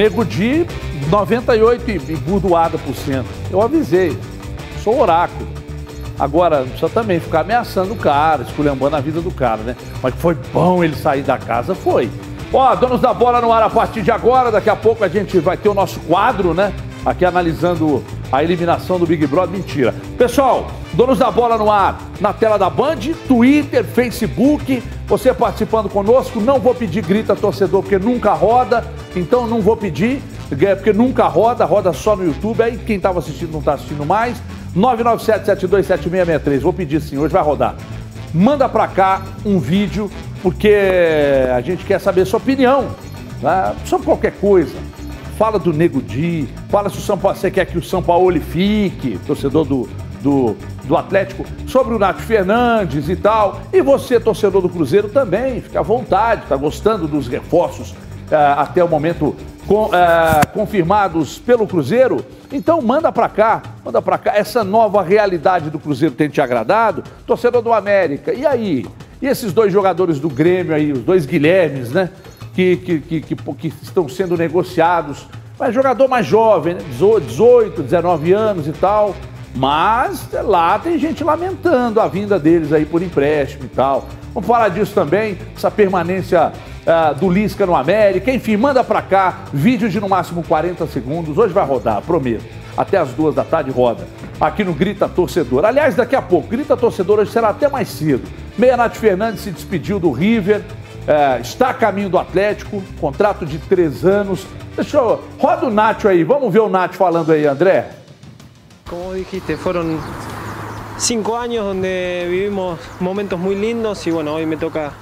Nego Di, 98 e burdoada por cento. Eu avisei. Sou oráculo. Agora, não precisa também ficar ameaçando o cara, esculhambando a vida do cara, né? Mas foi bom ele sair da casa, foi. Ó, donos da bola no ar a partir de agora. Daqui a pouco a gente vai ter o nosso quadro, né? Aqui analisando a eliminação do Big Brother. Mentira. Pessoal, donos da bola no ar, na tela da Band, Twitter, Facebook. Você participando conosco. Não vou pedir grita torcedor, porque nunca roda. Então não vou pedir, é, porque nunca roda, roda só no YouTube. Aí quem estava assistindo não está assistindo mais. 997-727663. Vou pedir sim, hoje vai rodar. Manda para cá um vídeo, porque a gente quer saber sua opinião né? sobre qualquer coisa fala do Nego Di, fala se o São Paulo, você quer que o São Paulo fique, torcedor do, do, do Atlético, sobre o Nath Fernandes e tal. E você, torcedor do Cruzeiro, também, fica à vontade, está gostando dos reforços eh, até o momento com, eh, confirmados pelo Cruzeiro. Então manda para cá, manda para cá. Essa nova realidade do Cruzeiro tem te agradado? Torcedor do América, e aí? E esses dois jogadores do Grêmio aí, os dois Guilhermes, né? que, que, que, que, estão sendo negociados. Mas jogador mais jovem, né? 18, 19 anos e tal. Mas lá tem gente lamentando a vinda deles aí por empréstimo e tal. Vamos falar disso também, essa permanência uh, do Lisca no América. Enfim, manda pra cá, vídeo de no máximo 40 segundos. Hoje vai rodar, prometo. Até as duas da tarde roda. Aqui no Grita Torcedor. Aliás, daqui a pouco, Grita Torcedor hoje será até mais cedo. Meia Nath Fernandes se despediu do River é, está a caminho do Atlético, contrato de três anos. Deixa eu. Roda o Nacho aí, vamos ver o Nacho falando aí, André. Como dijiste, foram cinco anos onde vivimos momentos muito lindos e bueno, hoje me toca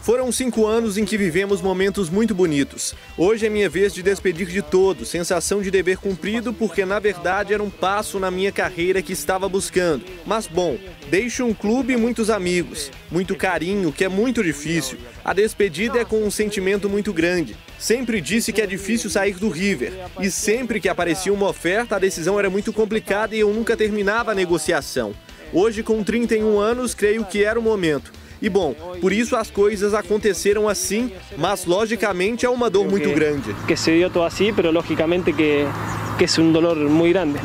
foram cinco anos em que vivemos momentos muito bonitos. Hoje é minha vez de despedir de todos, sensação de dever cumprido, porque na verdade era um passo na minha carreira que estava buscando. Mas bom, deixo um clube e muitos amigos, muito carinho, que é muito difícil. A despedida é com um sentimento muito grande. Sempre disse que é difícil sair do River, e sempre que aparecia uma oferta, a decisão era muito complicada e eu nunca terminava a negociação. Hoje, com 31 anos, creio que era o momento. E bom, por isso as coisas aconteceram assim, mas logicamente é uma dor muito grande. Que se deu tudo assim, mas logicamente que, que é um dolor muito grande.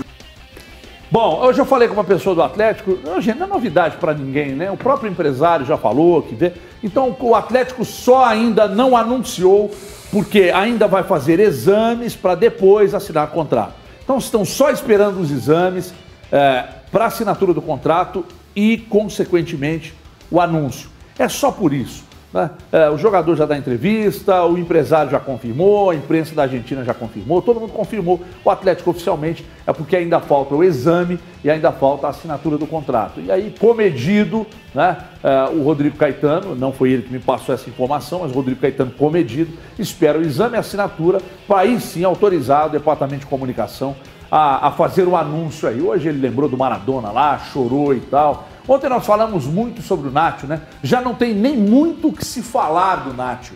Bom, hoje eu falei com uma pessoa do Atlético, gente, não é novidade para ninguém, né? O próprio empresário já falou que vê. Então o Atlético só ainda não anunciou, porque ainda vai fazer exames para depois assinar contrato. Então estão só esperando os exames é, para assinatura do contrato e, consequentemente, o anúncio. É só por isso. Né? É, o jogador já dá entrevista, o empresário já confirmou, a imprensa da Argentina já confirmou, todo mundo confirmou. O Atlético oficialmente é porque ainda falta o exame e ainda falta a assinatura do contrato. E aí, comedido, né? É, o Rodrigo Caetano, não foi ele que me passou essa informação, mas o Rodrigo Caetano, comedido, espera o exame e a assinatura para aí sim autorizar o Departamento de Comunicação a, a fazer o anúncio aí. Hoje ele lembrou do Maradona lá, chorou e tal. Ontem nós falamos muito sobre o Nacho, né? Já não tem nem muito o que se falar do Nacho.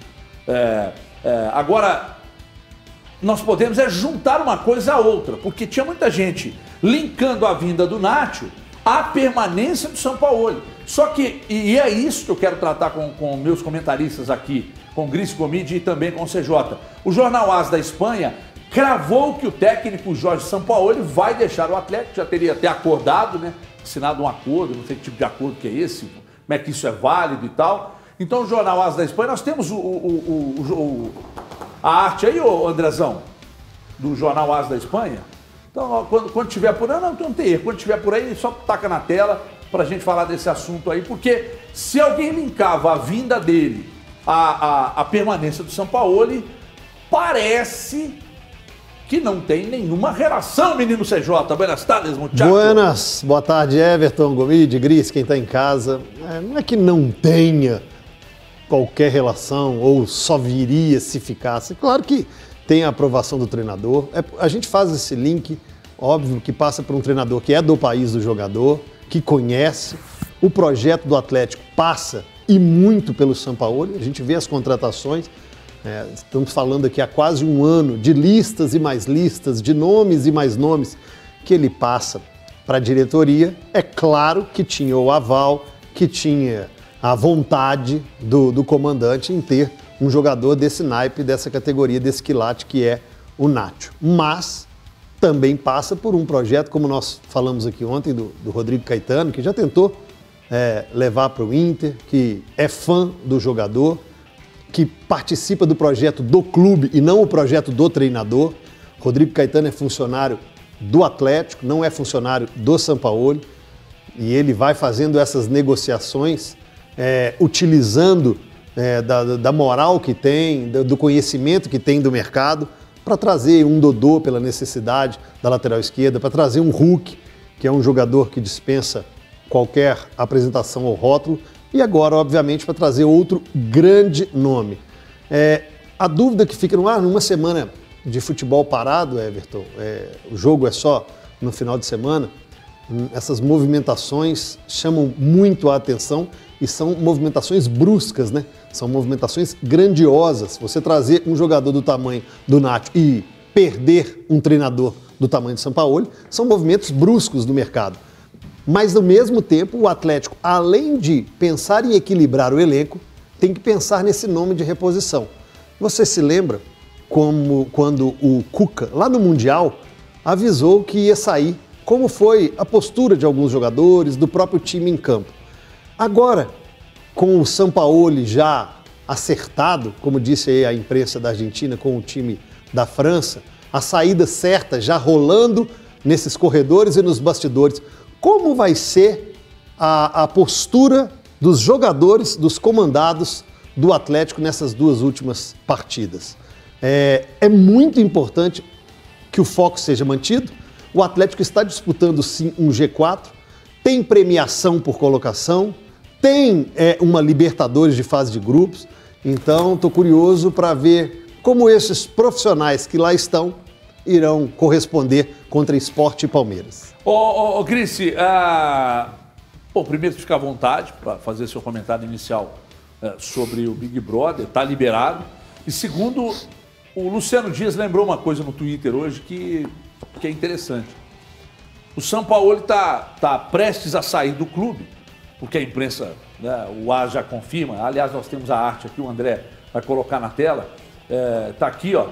É, é, agora, nós podemos é juntar uma coisa a outra, porque tinha muita gente linkando a vinda do Nacho à permanência do São Paulo. Só que, e é isso que eu quero tratar com, com meus comentaristas aqui, com Gris Comide e também com o CJ. O Jornal As da Espanha cravou que o técnico Jorge Sampaoli vai deixar o Atlético, já teria até acordado, né? Assinado um acordo, não sei que tipo de acordo que é esse, como é que isso é válido e tal. Então, o Jornal Asa da Espanha, nós temos o, o, o, a arte aí, ô Andrezão, do Jornal Asa da Espanha. Então, quando, quando tiver por aí, não, não tem erro, quando tiver por aí, só taca na tela para a gente falar desse assunto aí, porque se alguém linkava a vinda dele à, à, à permanência do São Paulo, parece que não tem nenhuma relação, menino CJ. Buenas tardes, muchachos. Buenas, boa tarde, Everton, Gomide, Gris, quem está em casa. É, não é que não tenha qualquer relação ou só viria se ficasse. Claro que tem a aprovação do treinador. É, a gente faz esse link, óbvio, que passa por um treinador que é do país do jogador, que conhece. O projeto do Atlético passa e muito pelo São Paulo. A gente vê as contratações. É, estamos falando aqui há quase um ano de listas e mais listas, de nomes e mais nomes que ele passa para a diretoria. É claro que tinha o aval, que tinha a vontade do, do comandante em ter um jogador desse naipe, dessa categoria, desse quilate que é o Nacho. Mas também passa por um projeto, como nós falamos aqui ontem, do, do Rodrigo Caetano, que já tentou é, levar para o Inter, que é fã do jogador, que participa do projeto do clube e não o projeto do treinador. Rodrigo Caetano é funcionário do Atlético, não é funcionário do São Paulo, e ele vai fazendo essas negociações, é, utilizando é, da, da, moral que tem, do conhecimento que tem do mercado, para trazer um Dodô pela necessidade da lateral esquerda, para trazer um Hulk, que é um jogador que dispensa qualquer apresentação ao rótulo, e agora, obviamente, para trazer outro grande nome. É, a dúvida que fica no ar, numa semana de futebol parado, Everton, é, o jogo é só no final de semana, hum, essas movimentações chamam muito a atenção e são movimentações bruscas, né? São movimentações grandiosas. Você trazer um jogador do tamanho do Nacho e perder um treinador do tamanho de São Paulo são movimentos bruscos do mercado. Mas, ao mesmo tempo, o Atlético, além de pensar em equilibrar o elenco, tem que pensar nesse nome de reposição. Você se lembra como quando o Cuca, lá no Mundial, avisou que ia sair, como foi a postura de alguns jogadores, do próprio time em campo. Agora, com o Sampaoli já acertado, como disse a imprensa da Argentina, com o time da França, a saída certa já rolando nesses corredores e nos bastidores, como vai ser a, a postura dos jogadores, dos comandados do Atlético nessas duas últimas partidas? É, é muito importante que o foco seja mantido. O Atlético está disputando sim um G4, tem premiação por colocação, tem é, uma Libertadores de fase de grupos. Então, estou curioso para ver como esses profissionais que lá estão irão corresponder contra Esporte e Palmeiras. Ô, ô, ô Grice. Bom, primeiro fica à vontade para fazer seu comentário inicial uh, sobre o Big Brother, está liberado. E segundo, o Luciano Dias lembrou uma coisa no Twitter hoje que, que é interessante. O São Paulo está tá prestes a sair do clube, porque a imprensa, né, o ar já confirma. Aliás, nós temos a arte aqui, o André vai colocar na tela. Está é, aqui, ó.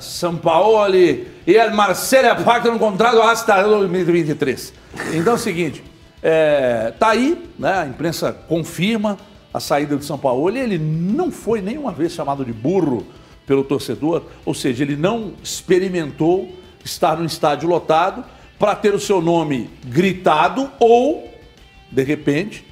São Paulo e Marcelo pactam um contrato hasta 2023. Então é o seguinte, é, tá aí, né, a imprensa confirma a saída do São Paulo e ele não foi nenhuma vez chamado de burro pelo torcedor, ou seja, ele não experimentou estar no estádio lotado para ter o seu nome gritado ou, de repente,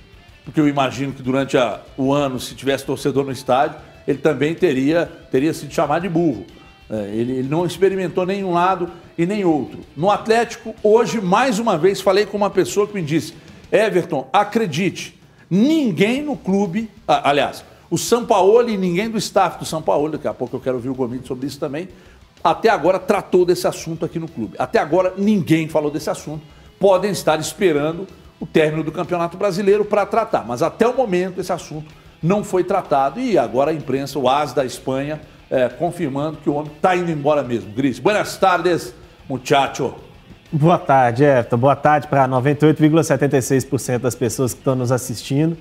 porque eu imagino que durante a, o ano, se tivesse torcedor no estádio, ele também teria, teria sido chamado de burro. É, ele, ele não experimentou nenhum lado e nem outro. No Atlético, hoje, mais uma vez, falei com uma pessoa que me disse: Everton, acredite, ninguém no clube, aliás, o São Paulo e ninguém do staff do São Paulo, daqui a pouco eu quero ouvir o Gomide sobre isso também, até agora tratou desse assunto aqui no clube. Até agora ninguém falou desse assunto. Podem estar esperando o término do Campeonato Brasileiro para tratar, mas até o momento esse assunto não foi tratado e agora a imprensa, o AS da Espanha, é, confirmando que o homem está indo embora mesmo. Gris, buenas tardes, muchacho. Boa tarde, Everton. Boa tarde para 98,76% das pessoas que estão nos assistindo.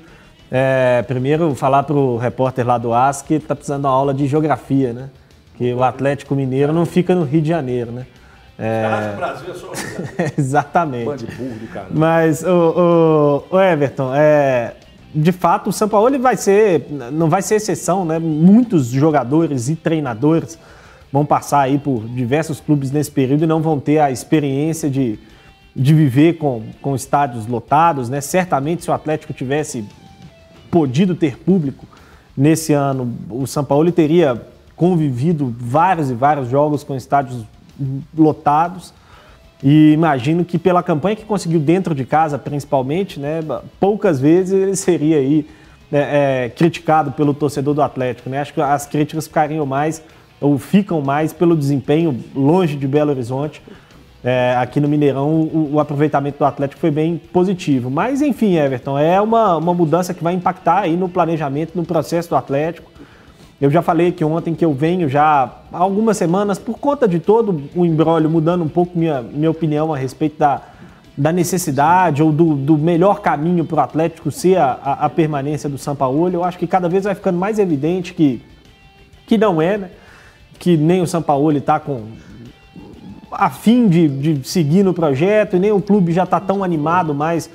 É, primeiro, falar para o repórter lá do AS que está precisando de uma aula de geografia, né? Que o Atlético Mineiro não fica no Rio de Janeiro, né? É... O Brasil é só... Exatamente. Bande burro do cara. Mas, o, o, o Everton, é, de fato, o São Paulo vai ser, não vai ser exceção, né? Muitos jogadores e treinadores vão passar aí por diversos clubes nesse período e não vão ter a experiência de, de viver com, com estádios lotados, né? Certamente, se o Atlético tivesse podido ter público nesse ano, o São Paulo teria convivido vários e vários jogos com estádios lotados. E imagino que pela campanha que conseguiu dentro de casa, principalmente, né, poucas vezes ele seria aí é, é, criticado pelo torcedor do Atlético. Né? Acho que as críticas ficariam mais ou ficam mais pelo desempenho longe de Belo Horizonte é, aqui no Mineirão o, o, aproveitamento do Atlético foi bem positivo. Mas enfim, Everton, é uma, uma mudança que vai impactar aí no planejamento, no processo do Atlético. Eu já falei que ontem que eu venho já há algumas semanas, por conta de todo o embrólio, mudando um pouco minha, minha opinião a respeito da, da necessidade ou do, do melhor caminho para o Atlético ser a, a, a, permanência do São Paulo. Eu acho que cada vez vai ficando mais evidente que, que não é, né? que nem o Sampaoli está com a fim de, de seguir no projeto e nem o clube já está tão animado mais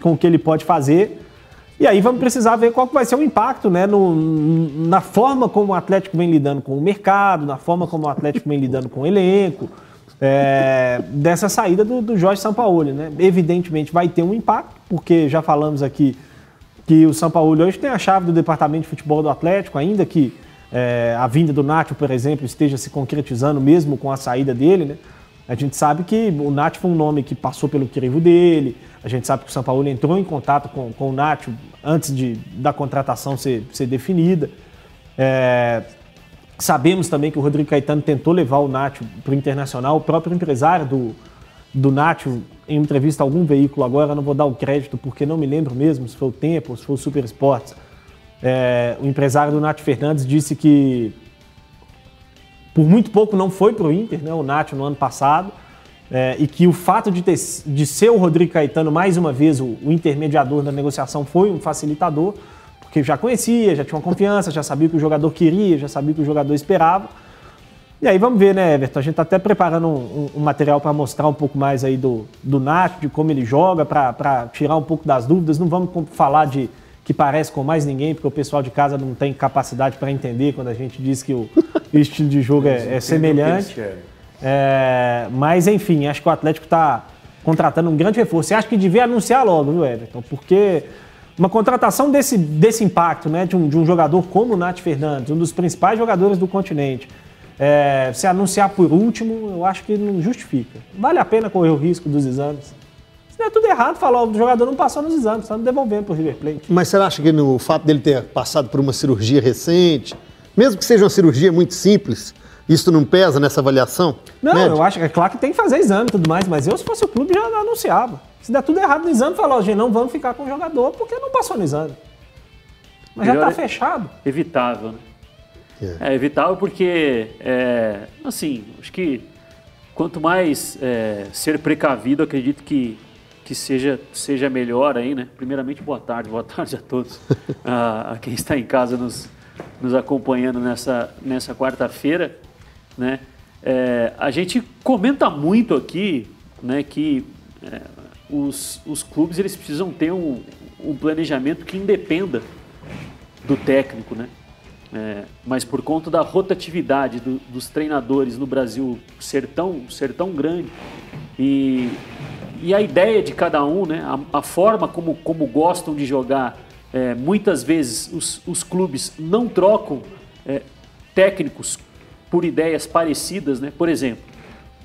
com o que ele pode fazer. E aí vamos precisar ver qual vai ser o impacto né, no, na forma como o Atlético vem lidando com o mercado, na forma como o Atlético vem lidando com o elenco, é, dessa saída do, do Jorge Sampaoli. Né? Evidentemente vai ter um impacto, porque já falamos aqui que o Sampaoli hoje tem a chave do departamento de futebol do Atlético, ainda que é, a vinda do Nacho, por exemplo, esteja se concretizando mesmo com a saída dele. Né? A gente sabe que o Nath foi um nome que passou pelo crivo dele. A gente sabe que o São Paulo entrou em contato com, com o Nath antes de, da contratação ser, ser definida. É, sabemos também que o Rodrigo Caetano tentou levar o Nath para o Internacional. O próprio empresário do, do Nath, em entrevista a algum veículo agora, não vou dar o crédito porque não me lembro mesmo se foi o Tempo ou se foi o Super Esportes. É, o empresário do Nath Fernandes disse que por muito pouco não foi para o Inter, né, o Nacho no ano passado, é, e que o fato de, ter, de ser o Rodrigo Caetano, mais uma vez, o, o, intermediador da negociação, foi um facilitador, porque já conhecia, já tinha uma confiança, já sabia o que o jogador queria, já sabia o que o jogador esperava. E aí vamos ver, né, Everton? A gente está até preparando um, um, material para mostrar um pouco mais aí do, do Nacho, de como ele joga, para tirar um pouco das dúvidas. Não vamos falar de que parece com mais ninguém, porque o pessoal de casa não tem capacidade para entender quando a gente diz que o, estilo de jogo é, é semelhante. É, mas, enfim, acho que o Atlético está contratando um grande reforço. Você acha que devia anunciar logo, viu, Everton? Porque uma contratação desse, desse impacto, né, de um, de um jogador como o Nath Fernandes, um dos principais jogadores do continente, é, se anunciar por último, eu acho que não justifica. Vale a pena correr o risco dos exames. Se der tudo errado, falar o jogador não passou nos exames, está devolvendo para o River Plate. Mas você acha que no fato dele ter passado por uma cirurgia recente, mesmo que seja uma cirurgia muito simples, isso não pesa nessa avaliação? Não, médica? eu acho que é claro que tem que fazer exame e tudo mais, mas eu, se fosse o clube, já anunciava. Se der tudo errado no exame, falar, gente, não vamos ficar com o jogador porque não passou no exame. Mas Melhor já está fechado. Evitável, né? É. é evitável porque, é, assim, acho que quanto mais é, ser precavido, acredito que, que seja, seja melhor aí, né? Primeiramente, boa tarde, boa tarde a todos, a, a quem está em casa nos, nos acompanhando nessa, nessa quarta-feira, né? É, a gente comenta muito aqui, né, que é, os, os clubes eles precisam ter um, um planejamento que independa do técnico, né? É, mas por conta da rotatividade do, dos treinadores no Brasil ser tão, ser tão grande e, e a ideia de cada um, né, a, a forma como, como gostam de jogar é, muitas vezes os, os, clubes não trocam é, técnicos por ideias parecidas, né? Por exemplo,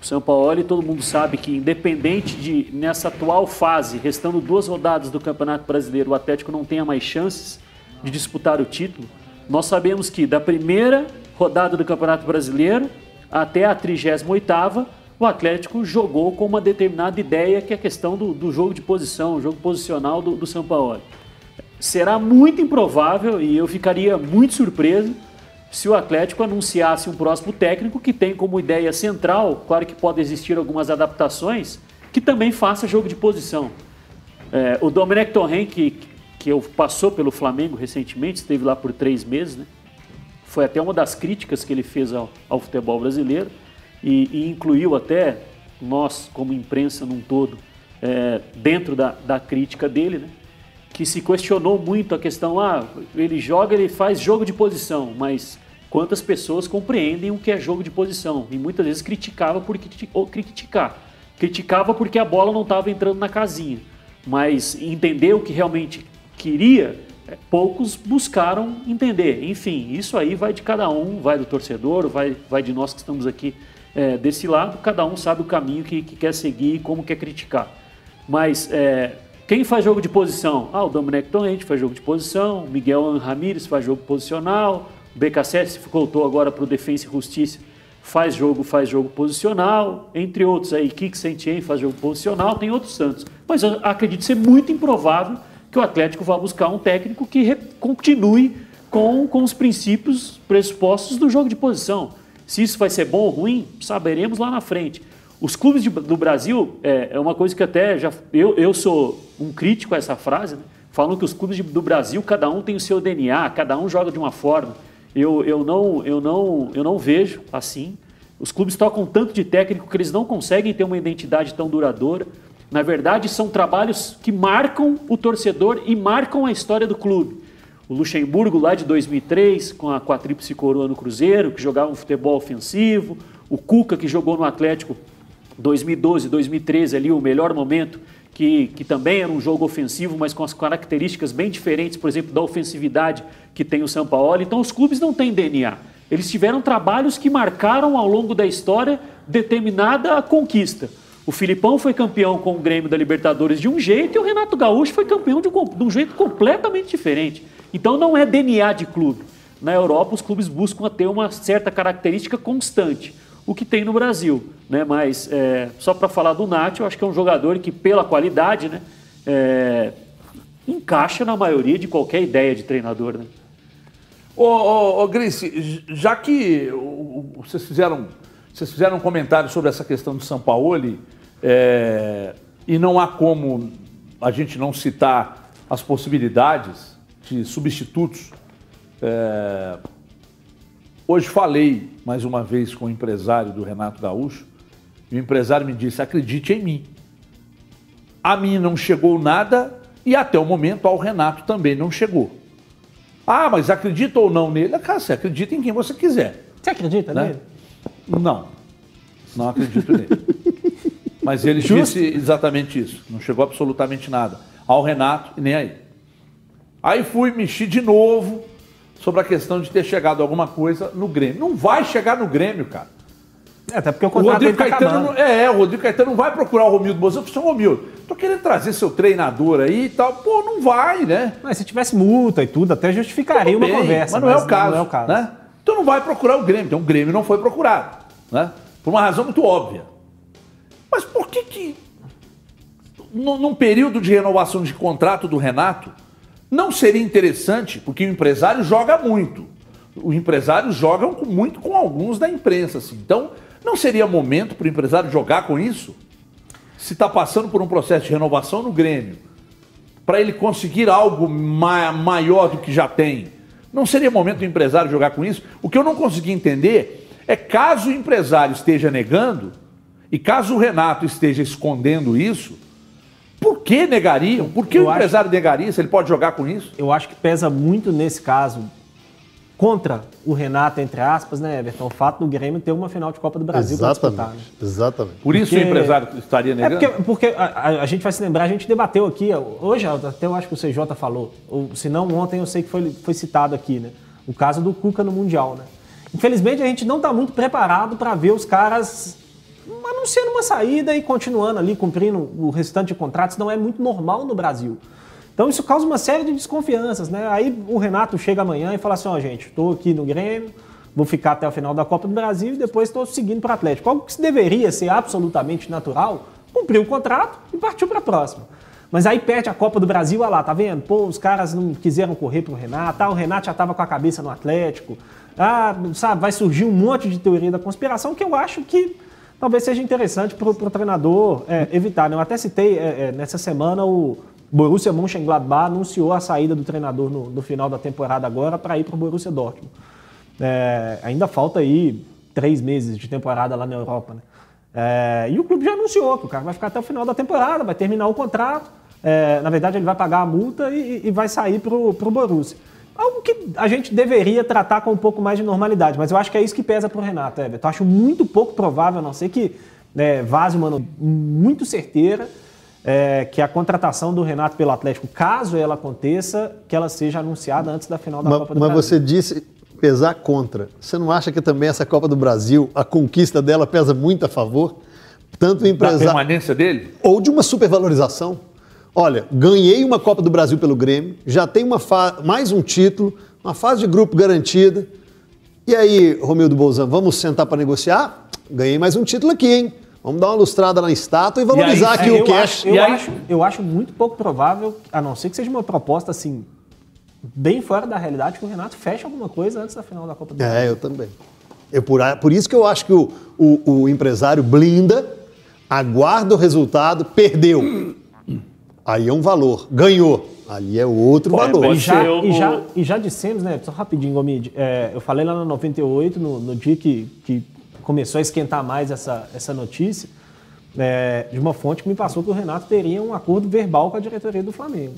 o São Paulo, todo mundo sabe que independente de nessa atual fase, restando duas rodadas do Campeonato Brasileiro, o Atlético não tenha mais chances de disputar o título. Nós sabemos que da primeira rodada do Campeonato Brasileiro até a 38ª, o Atlético jogou com uma determinada ideia, que é a questão do, do jogo de posição, o jogo posicional do, do São Paulo será muito improvável e eu ficaria muito surpreso se o Atlético anunciasse um próximo técnico que tem como ideia central, claro que pode existir algumas adaptações, que também faça jogo de posição. É, o Domenech Torren, que, que passou pelo Flamengo recentemente, esteve lá por três meses, né? foi até uma das críticas que ele fez ao, ao futebol brasileiro e, e, incluiu até nós, como imprensa num todo, é, dentro da, da crítica dele, né? que se questionou muito a questão, ah, ele joga, ele faz jogo de posição, mas quantas pessoas compreendem o que é jogo de posição? E muitas vezes criticava por criticar. Criticava porque a bola não estava entrando na casinha. Mas entender o que realmente queria, é, poucos buscaram entender. Enfim, isso aí vai de cada um, vai do torcedor, vai, vai de nós que estamos aqui é, desse lado, cada um sabe o caminho que, que quer seguir e como quer criticar. Mas é, quem faz jogo de posição? Ah, o Dominic Torrente faz jogo de posição, Miguel Ramírez faz jogo posicional, o BKSS voltou agora para o Defensa e Justiça, faz jogo, faz jogo posicional, entre outros aí, Kik Sentien faz jogo posicional, tem outros tantos. Mas eu acredito ser muito improvável que o Atlético vá buscar um técnico que continue com, com os princípios pressupostos do jogo de posição. Se isso vai ser bom ou ruim, saberemos lá na frente. Os clubes de, do Brasil, é, é, uma coisa que até já. Eu, eu sou um crítico a essa frase, né? falam que os clubes de, do Brasil, cada um tem o seu DNA, cada um joga de uma forma. Eu, eu, não, eu, não, eu não vejo assim. Os clubes tocam tanto de técnico que eles não conseguem ter uma identidade tão duradoura. Na verdade, são trabalhos que marcam o torcedor e marcam a história do clube. O Luxemburgo, lá de 2003, com a quadríplice coroa no Cruzeiro, que jogava um futebol ofensivo. O Cuca, que jogou no Atlético 2012, 2013, ali o melhor momento, que, que também era um jogo ofensivo, mas com as características bem diferentes, por exemplo, da ofensividade que tem o São Paulo. Então, os clubes não têm DNA. Eles tiveram trabalhos que marcaram ao longo da história determinada conquista. O Filipão foi campeão com o Grêmio da Libertadores de um jeito e o Renato Gaúcho foi campeão de de um jeito completamente diferente. Então não é DNA de clube. Na Europa, os clubes buscam ter uma certa característica constante, o que tem no Brasil. Né? Mas é, só para falar do Nath, eu acho que é um jogador que, pela qualidade, né, é, encaixa na maioria de qualquer ideia de treinador. Né? Ô, ô, ô Grice, já que vocês fizeram, vocês fizeram um comentário sobre essa questão do São Paulo é, e não há como a gente não citar as possibilidades de substitutos. É, hoje falei mais uma vez com o empresário do Renato Gaúcho e o empresário me disse: acredite em mim. A mim não chegou nada e até o momento ao Renato também não chegou. Ah, mas acredita ou não nele? Cara, você acredita em quem você quiser. Você acredita né? nele? Não. Não acredito nele. Mas ele Justo. disse exatamente isso. Não chegou absolutamente nada. Ao Renato e nem aí. Aí fui mexer de novo sobre a questão de ter chegado alguma coisa no Grêmio. Não vai chegar no Grêmio, cara. É, até porque o contrato o Rodrigo tá Caetano não, é, o Rodrigo Caetano não vai procurar o Romildo Bolsonaro. Eu falei, Romildo, tô querendo trazer seu treinador aí e tal. Pô, não vai, né? Mas se tivesse multa e tudo, até justificaria uma conversa. Mas não, mas é, o caso, não é o caso. Né? Então não vai procurar o Grêmio. Então o Grêmio não foi procurado. Né? Por uma razão muito óbvia. Mas por que que, num período de renovação de contrato do Renato, não seria interessante, porque o empresário joga muito. O empresário joga muito com alguns da imprensa, assim. Então, não seria momento para o empresário jogar com isso? Se está passando por um processo de renovação no Grêmio, para ele conseguir algo ma maior do que já tem, não seria momento do empresário jogar com isso? O que eu não consegui entender é caso o empresário esteja negando, e caso o Renato esteja escondendo isso, por que negariam? Por que eu o empresário acho... negaria se ele pode jogar com isso? Eu acho que pesa muito nesse caso contra o Renato, entre aspas, né, Everton? O fato do Grêmio ter uma final de Copa do Brasil para disputar. Né? Exatamente. Por isso porque... o empresário estaria negando? É porque, porque a, a, a, gente vai se lembrar, a gente debateu aqui, hoje até eu acho que o CJ falou, ou se não ontem eu sei que foi, foi citado aqui, né? O caso do Cuca no Mundial, né? Infelizmente a gente não está muito preparado para ver os caras anunciando uma saída e continuando ali, cumprindo o restante de contratos, não é muito normal no Brasil. Então isso causa uma série de desconfianças, né? Aí o Renato chega amanhã e fala assim, ó oh, gente, estou aqui no Grêmio, vou ficar até o final da Copa do Brasil e depois estou seguindo para o Atlético. Algo que deveria ser absolutamente natural, cumpriu o contrato e partiu para a próxima. Mas aí perde a Copa do Brasil, olha lá, tá vendo? Pô, os caras não quiseram correr pro Renato, ah, o Renato já estava com a cabeça no Atlético. Ah, sabe, vai surgir um monte de teoria da conspiração que eu acho que talvez seja interessante para o treinador é, evitar. Né? Eu até citei é, é, nessa semana o Borussia Mönchengladbach anunciou a saída do treinador no, no final da temporada agora para ir para o Borussia Dortmund. É, ainda falta aí três meses de temporada lá na Europa, né? É, e o clube já anunciou que o cara vai ficar até o final da temporada, vai terminar o contrato. É, na verdade, ele vai pagar a multa e, e vai sair para o Borussia. Algo que a gente deveria tratar com um pouco mais de normalidade, mas eu acho que é isso que pesa para o Renato, Everton. Eu acho muito pouco provável, a não ser que né, vaze uma muito certeira, é, que a contratação do Renato pelo Atlético, caso ela aconteça, que ela seja anunciada antes da final da mas, Copa do mas Brasil. Mas você disse pesar contra. Você não acha que também essa Copa do Brasil, a conquista dela pesa muito a favor? Tanto o empresário... Da permanência dele? Ou de uma supervalorização. Olha, ganhei uma Copa do Brasil pelo Grêmio, já tem uma mais um título, uma fase de grupo garantida. E aí, Romildo Bolzan, vamos sentar para negociar? Ganhei mais um título aqui, hein? Vamos dar uma lustrada na estátua e valorizar e aí, aqui é, o cash. Acho, eu, aí... acho, eu acho muito pouco provável, a não ser que seja uma proposta assim, bem fora da realidade, que o Renato feche alguma coisa antes da final da Copa do Brasil. É, eu também. Eu, por, por isso que eu acho que o, o, o empresário blinda, aguarda o resultado, perdeu. Aí é um valor. Ganhou. Ali é outro Pode- valor. pode E já, o- e, já, e já dissemos, né? Só rapidinho, Gomide. é, eu falei lá no 98, no, no dia que, que começou a esquentar mais essa, essa notícia, é, de uma fonte que me passou que o Renato teria um acordo verbal com a diretoria do Flamengo.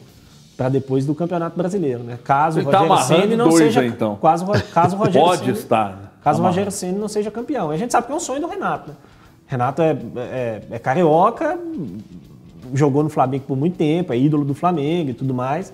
Para depois do Campeonato Brasileiro, né? Caso o Ele tá Rogério amarrando Ceni não dois seja. então. Caso, o caso o Rogério Pode Ceni- estar. né? Caso o Amarrado. Rogério Ceni não seja campeão. A gente sabe que é um sonho do Renato, né? Renato é, é- é carioca, jogou no Flamengo por muito tempo, é ídolo do Flamengo e tudo mais.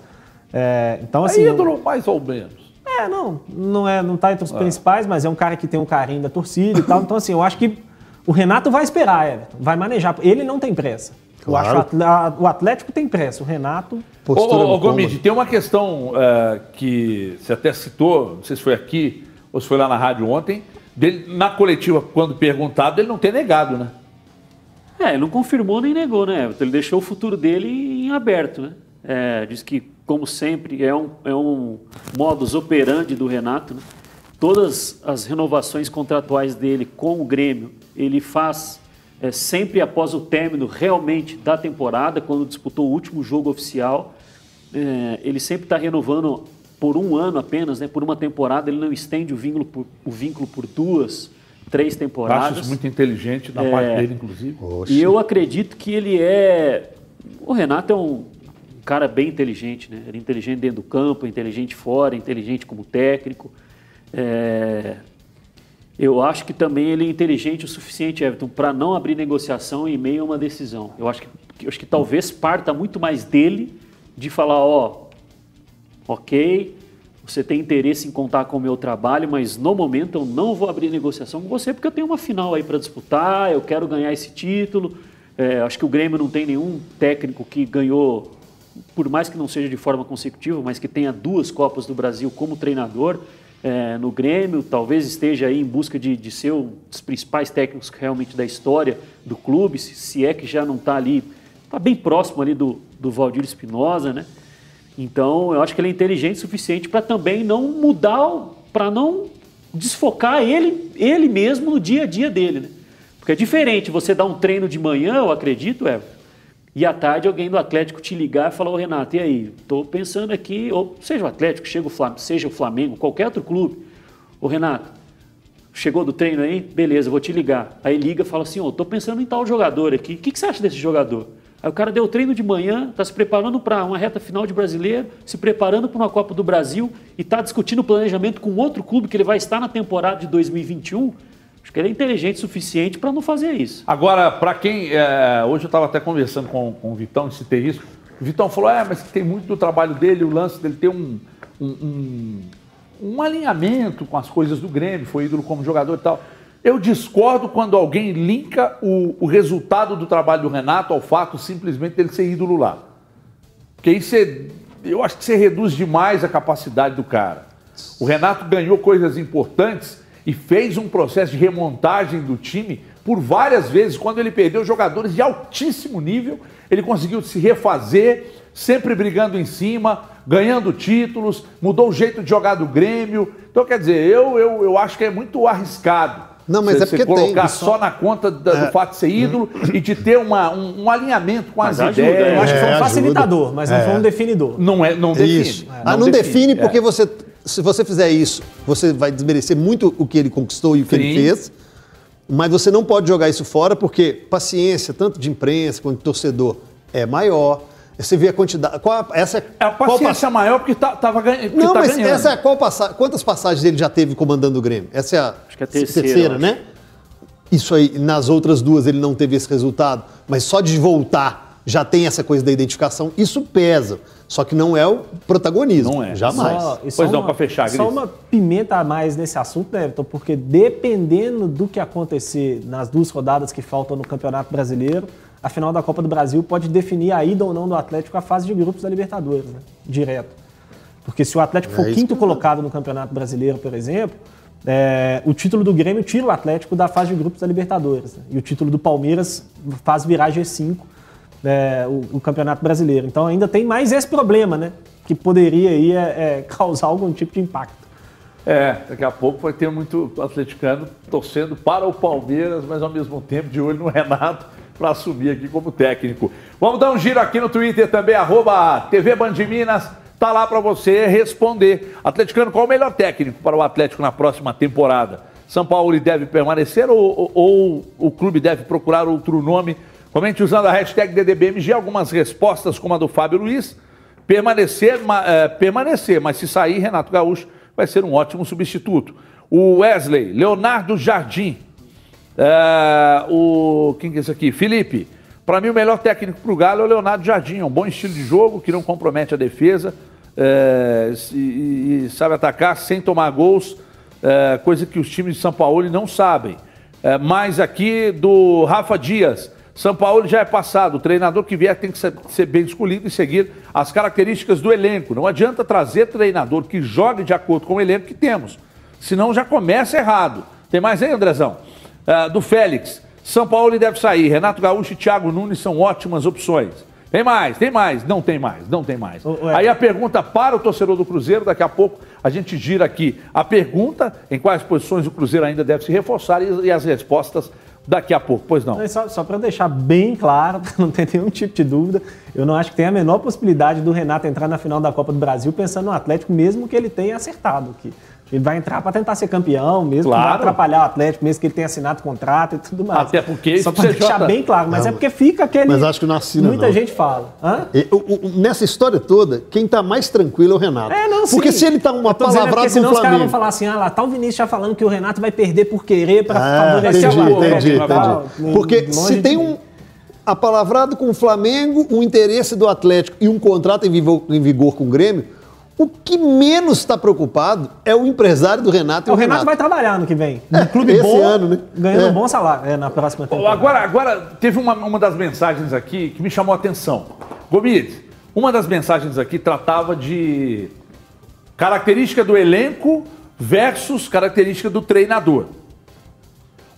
É, então, assim. É ídolo mais ou menos. É, não, não, é, não tá entre os principais, mas é um cara que tem um carinho da torcida e tal. Então, assim, eu acho que o Renato vai esperar, Everton, vai manejar. Ele não tem pressa. Eu Claro. acho que o Atlético tem pressa, o Renato. Ô, Postura ô, ô, Gomide, cômodo. tem uma questão é, que você até citou, não sei se foi aqui ou se foi lá na rádio ontem, dele, na coletiva, quando perguntado, ele não ter negado, né? É, ele não confirmou nem negou, né? Everton? Ele deixou o futuro dele em aberto, né? É, diz que, como sempre, é um, é um modus operandi do Renato, né? Todas as renovações contratuais dele com o Grêmio, ele faz é, sempre após o término realmente da temporada, quando disputou o último jogo oficial. É, ele sempre está renovando por um ano apenas, né? Por uma temporada, ele não estende o vínculo por, o vínculo por duas, três temporadas. acho muito inteligente da É. parte dele, inclusive. E eu acredito que ele é. O Renato é um cara bem inteligente, né? Ele é inteligente dentro do campo, inteligente fora, inteligente como técnico. É, Eu acho que também ele é inteligente o suficiente, Everton, para não abrir negociação em meio a uma decisão. Eu acho que, eu acho que talvez parta muito mais dele de falar, ó, ok, você tem interesse em contar com o meu trabalho, mas no momento eu não vou abrir negociação com você porque eu tenho uma final aí para disputar, eu quero ganhar esse título. É, acho que o Grêmio não tem nenhum técnico que ganhou, por mais que não seja de forma consecutiva, mas que tenha duas Copas do Brasil como treinador é, no Grêmio, talvez esteja aí em busca de, de ser um dos principais técnicos realmente da história do clube, se, se é que já não está ali, está bem próximo ali do, do Valdir Espinosa, né? Então, eu acho que ele é inteligente o suficiente para também não mudar, para não desfocar ele, ele mesmo no dia a dia dele. Né? Porque é diferente você dar um treino de manhã, eu acredito, é, e à tarde alguém do Atlético te ligar e falar, ô Renato, e aí? Estou pensando aqui, ou seja o Atlético, o Flamengo, seja o Flamengo, qualquer outro clube. Ô Renato, chegou do treino aí? Beleza, vou te ligar. Aí liga e fala assim, ô, estou pensando em tal jogador aqui, o que, que você acha desse jogador? Aí o cara deu treino de manhã, está se preparando para uma reta final de brasileiro, se preparando para uma Copa do Brasil e está discutindo o planejamento com outro clube que ele vai estar na temporada de 2021. Acho que ele é inteligente o suficiente para não fazer isso. Agora, para quem. é, hoje eu estava até conversando com, com o Vitão, citei isso. O Vitão falou: é, mas tem muito do trabalho dele, o lance dele ter um, um, um, um alinhamento com as coisas do Grêmio, foi ídolo como jogador e tal. Eu discordo quando alguém linka o, o resultado do trabalho do Renato ao fato simplesmente dele ser ídolo lá. Porque aí você. Eu acho que você reduz demais a capacidade do cara. O Renato ganhou coisas importantes e fez um processo de remontagem do time por várias vezes. Quando ele perdeu jogadores de altíssimo nível, ele conseguiu se refazer, sempre brigando em cima, ganhando títulos, mudou o jeito de jogar do Grêmio. Então, quer dizer, eu, eu, eu acho que é muito arriscado. Não, mas você- é porque você colocar tem- só na conta da- do fato de ser ídolo e de ter uma, um, um alinhamento com Mas as ajuda, ideias. Eu acho que foi um É, ajuda. facilitador, mas não foi um definidor. Não, é, não define. Isso. ah, não, define, porque você, se você fizer isso, você vai desmerecer muito o que ele conquistou e o que ele Sim. fez. Mas você não pode jogar isso fora, porque paciência, tanto de imprensa quanto de torcedor, é maior. Você vê a quantidade. Qual, a- essa é, É a qual paciência maior porque tá, tava ganhando. Não, tá mas ganhando. essa é qual passa... quantas passagens ele já teve comandando o Grêmio? Essa é a, Acho que é a terceira, eu né? Isso aí, nas outras duas ele não teve esse resultado, mas só de voltar já tem essa coisa da identificação, isso pesa. Só que não é o protagonismo. Não é. Jamais. Só- só Pois não, uma- pra fechar, Só Gris. uma pimenta a mais nesse assunto, né, Everton? Porque dependendo do que acontecer nas duas rodadas que faltam no Campeonato Brasileiro, a final da Copa do Brasil pode definir a ida ou não do Atlético à fase de grupos da Libertadores, né? Direto. Porque se o Atlético for isso quinto colocado no Campeonato Brasileiro, por exemplo, é, o título do Grêmio tira o Atlético da fase de grupos da Libertadores. né? E o título do Palmeiras faz virar G5 é, o, o Campeonato Brasileiro. Então ainda tem mais esse problema, né? Que poderia aí é, é, causar algum tipo de impacto. É, daqui a pouco vai ter muito atleticano torcendo para o Palmeiras, mas ao mesmo tempo de olho no Renato, para assumir aqui como técnico. Vamos dar um giro aqui no Twitter também, arroba TV Band Minas. Tá lá para você responder. Atleticano, qual o melhor técnico para o Atlético na próxima temporada? São Paulo deve permanecer ou, ou, ou o clube deve procurar outro nome? Comente usando a hashtag DDBMG algumas respostas, como a do Fábio Luiz. Permanecer, é, permanecer, mas se sair, Renato Gaúcho vai ser um ótimo substituto. O Wesley, Leonardo Jardim, é, o. Quem que é esse aqui? Felipe. Para mim, o melhor técnico para o Galo é o Leonardo Jardim. É um bom estilo de jogo que não compromete a defesa é, e, e, sabe atacar sem tomar gols, é, coisa que os times de São Paulo não sabem. É, mais aqui do Rafa Dias. São Paulo já é passado. O treinador que vier tem que ser bem escolhido e seguir as características do elenco. Não adianta trazer treinador que jogue de acordo com o elenco que temos. Senão já começa errado. Tem mais aí, Andrezão? Uh, do Félix. São Paulo deve sair. Renato Gaúcho e Thiago Nunes são ótimas opções. Tem mais, tem mais, não tem mais, não tem mais. Aí a pergunta para o torcedor do Cruzeiro, daqui a pouco a gente gira aqui a pergunta em quais posições o Cruzeiro ainda deve se reforçar e, e as respostas daqui a pouco, pois não? Só, só para deixar bem claro, não tem nenhum tipo de dúvida, eu não acho que tem a menor possibilidade do Renato entrar na final da Copa do Brasil pensando no Atlético, mesmo que ele tenha acertado aqui. Ele vai entrar para tentar ser campeão, mesmo claro. que vai atrapalhar o Atlético, mesmo que ele tenha assinado contrato e tudo mais. Até porque Só para deixar bem claro, mas não, é porque fica aquele. Mas acho que não assina. Muita não. gente fala. E, o, o, nessa história toda, quem está mais tranquilo é o Renato. É, não, Porque se ele está uma é palavra com o Flamengo. os caras vão falar assim: ah lá, tá o Vinícius já falando que o Renato vai perder por querer para ah, favorecer entendi, o Entendi, entendi. entendi. Porque se tem um apalavrado com o Flamengo, um interesse do Atlético e um contrato em vigor, em vigor com o Grêmio o que menos está preocupado é o empresário do Renato. o, o Renato, Renato, vai trabalhar no que vem. No é, clube esse bom, ano, né? ganhando é. um bom salário é, na próxima temporada. Agora, agora teve uma, uma das mensagens aqui que me chamou a atenção. Gomes, uma das mensagens aqui tratava de característica do elenco versus característica do treinador.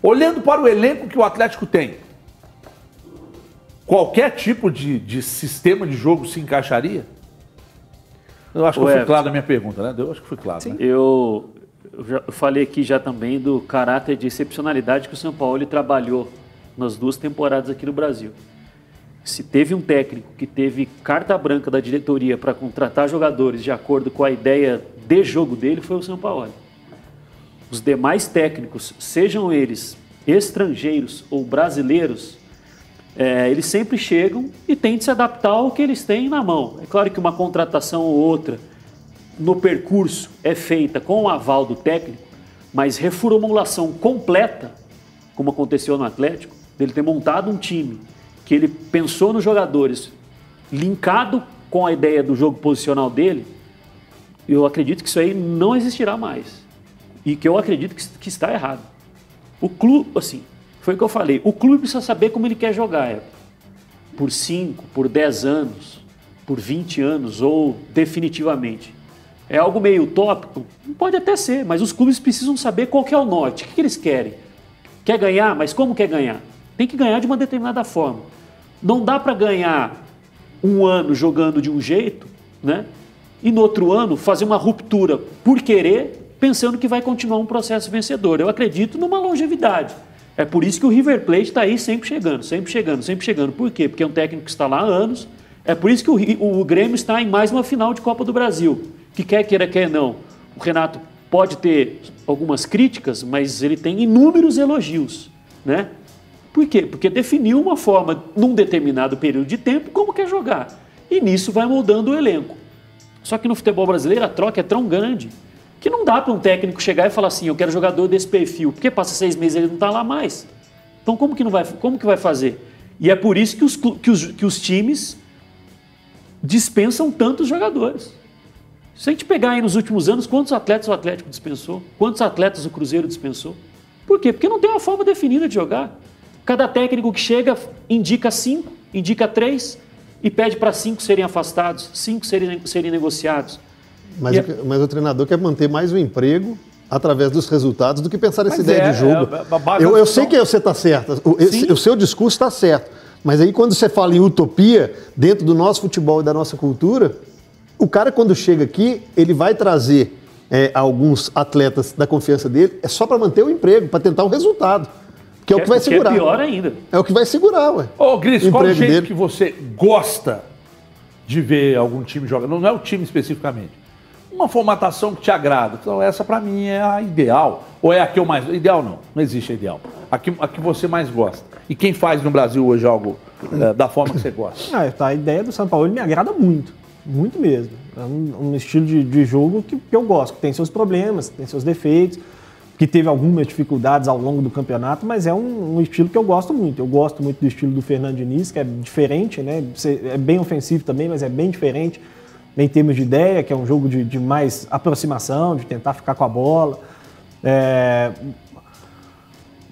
Olhando para o elenco que o Atlético tem, qualquer tipo de, de sistema de jogo se encaixaria? Eu acho que foi claro na minha pergunta, né? Eu acho que foi claro. Né? Eu, eu, já, eu falei aqui já também do caráter de excepcionalidade que o São Paulo trabalhou nas duas temporadas aqui no Brasil. Se teve um técnico que teve carta branca da diretoria para contratar jogadores de acordo com a ideia de jogo dele, foi o São Paulo. Os demais técnicos, sejam eles estrangeiros ou brasileiros, é, eles sempre chegam e têm de se adaptar ao que eles têm na mão. É claro que uma contratação ou outra no percurso é feita com o aval do técnico, mas reformulação completa, como aconteceu no Atlético, dele ter montado um time que ele pensou nos jogadores, linkado com a ideia do jogo posicional dele, eu acredito que isso aí não existirá mais. E que eu acredito que, que está errado. O clube, assim, foi o que eu falei. O clube precisa saber como ele quer jogar. É por 5, por 10 anos, por 20 anos ou definitivamente. É algo meio utópico? Pode até ser, mas os clubes precisam saber qual é o norte. O que, que eles querem? Quer ganhar? Mas como quer ganhar? Tem que ganhar de uma determinada forma. Não dá para ganhar um ano jogando de um jeito, né? E no outro ano fazer uma ruptura por querer, pensando que vai continuar um processo vencedor. Eu acredito numa longevidade. É por isso que o River Plate está aí sempre chegando, sempre chegando, sempre chegando. Por quê? Porque é um técnico que está lá há anos. É por isso que o, o Grêmio está em mais uma final de Copa do Brasil. Que quer queira, quer não. O Renato pode ter algumas críticas, mas ele tem inúmeros elogios, né? Por quê? Porque definiu uma forma, num determinado período de tempo, como quer jogar. E nisso vai moldando o elenco. Só que no futebol brasileiro a troca é tão grande que não dá para um técnico chegar e falar assim, eu quero jogador desse perfil, porque passa seis meses ele não está lá mais. Então como que, não vai, como que vai fazer? E é por isso que os, que os, que os times dispensam tantos jogadores. Se a gente pegar aí nos últimos anos, quantos atletas o Atlético dispensou? Quantos atletas o Cruzeiro dispensou? Por quê? Porque não tem uma forma definida de jogar. Cada técnico que chega indica cinco, indica três e pede para cinco serem afastados, cinco serem, serem negociados. Mas, o, mas o treinador quer manter mais o emprego através dos resultados do que pensar nessa ideia é, de jogo. É, eu, eu sei que você está certo, o, esse, o seu discurso está certo, mas aí quando você fala em utopia, dentro do nosso futebol e da nossa cultura, o cara quando chega aqui, ele vai trazer é, alguns atletas da confiança dele, é só para manter o emprego, para tentar o resultado. Que é o que vai que segurar. é pior ainda. É o que vai segurar, ué. Ô, Gris, qual o jeito dele. que você gosta de ver algum time jogar? Não é o time especificamente. Uma formatação que te agrada. Então, essa pra mim é a ideal. Ou é a que eu mais. Ideal não, não existe ideal. A que, a que você mais gosta. E quem faz no Brasil hoje algo eh, da forma que você gosta? Ah, tá, a ideia do São Paulo me agrada muito, muito mesmo. É um, um estilo de, de jogo que, que eu gosto, que tem seus problemas, tem seus defeitos, que teve algumas dificuldades ao longo do campeonato, mas é um, um estilo que eu gosto muito. Eu gosto muito do estilo do Fernando Diniz, que é diferente, né? É bem ofensivo também, mas é bem diferente em termos de ideia, que é um jogo de, de mais aproximação, de tentar ficar com a bola. É,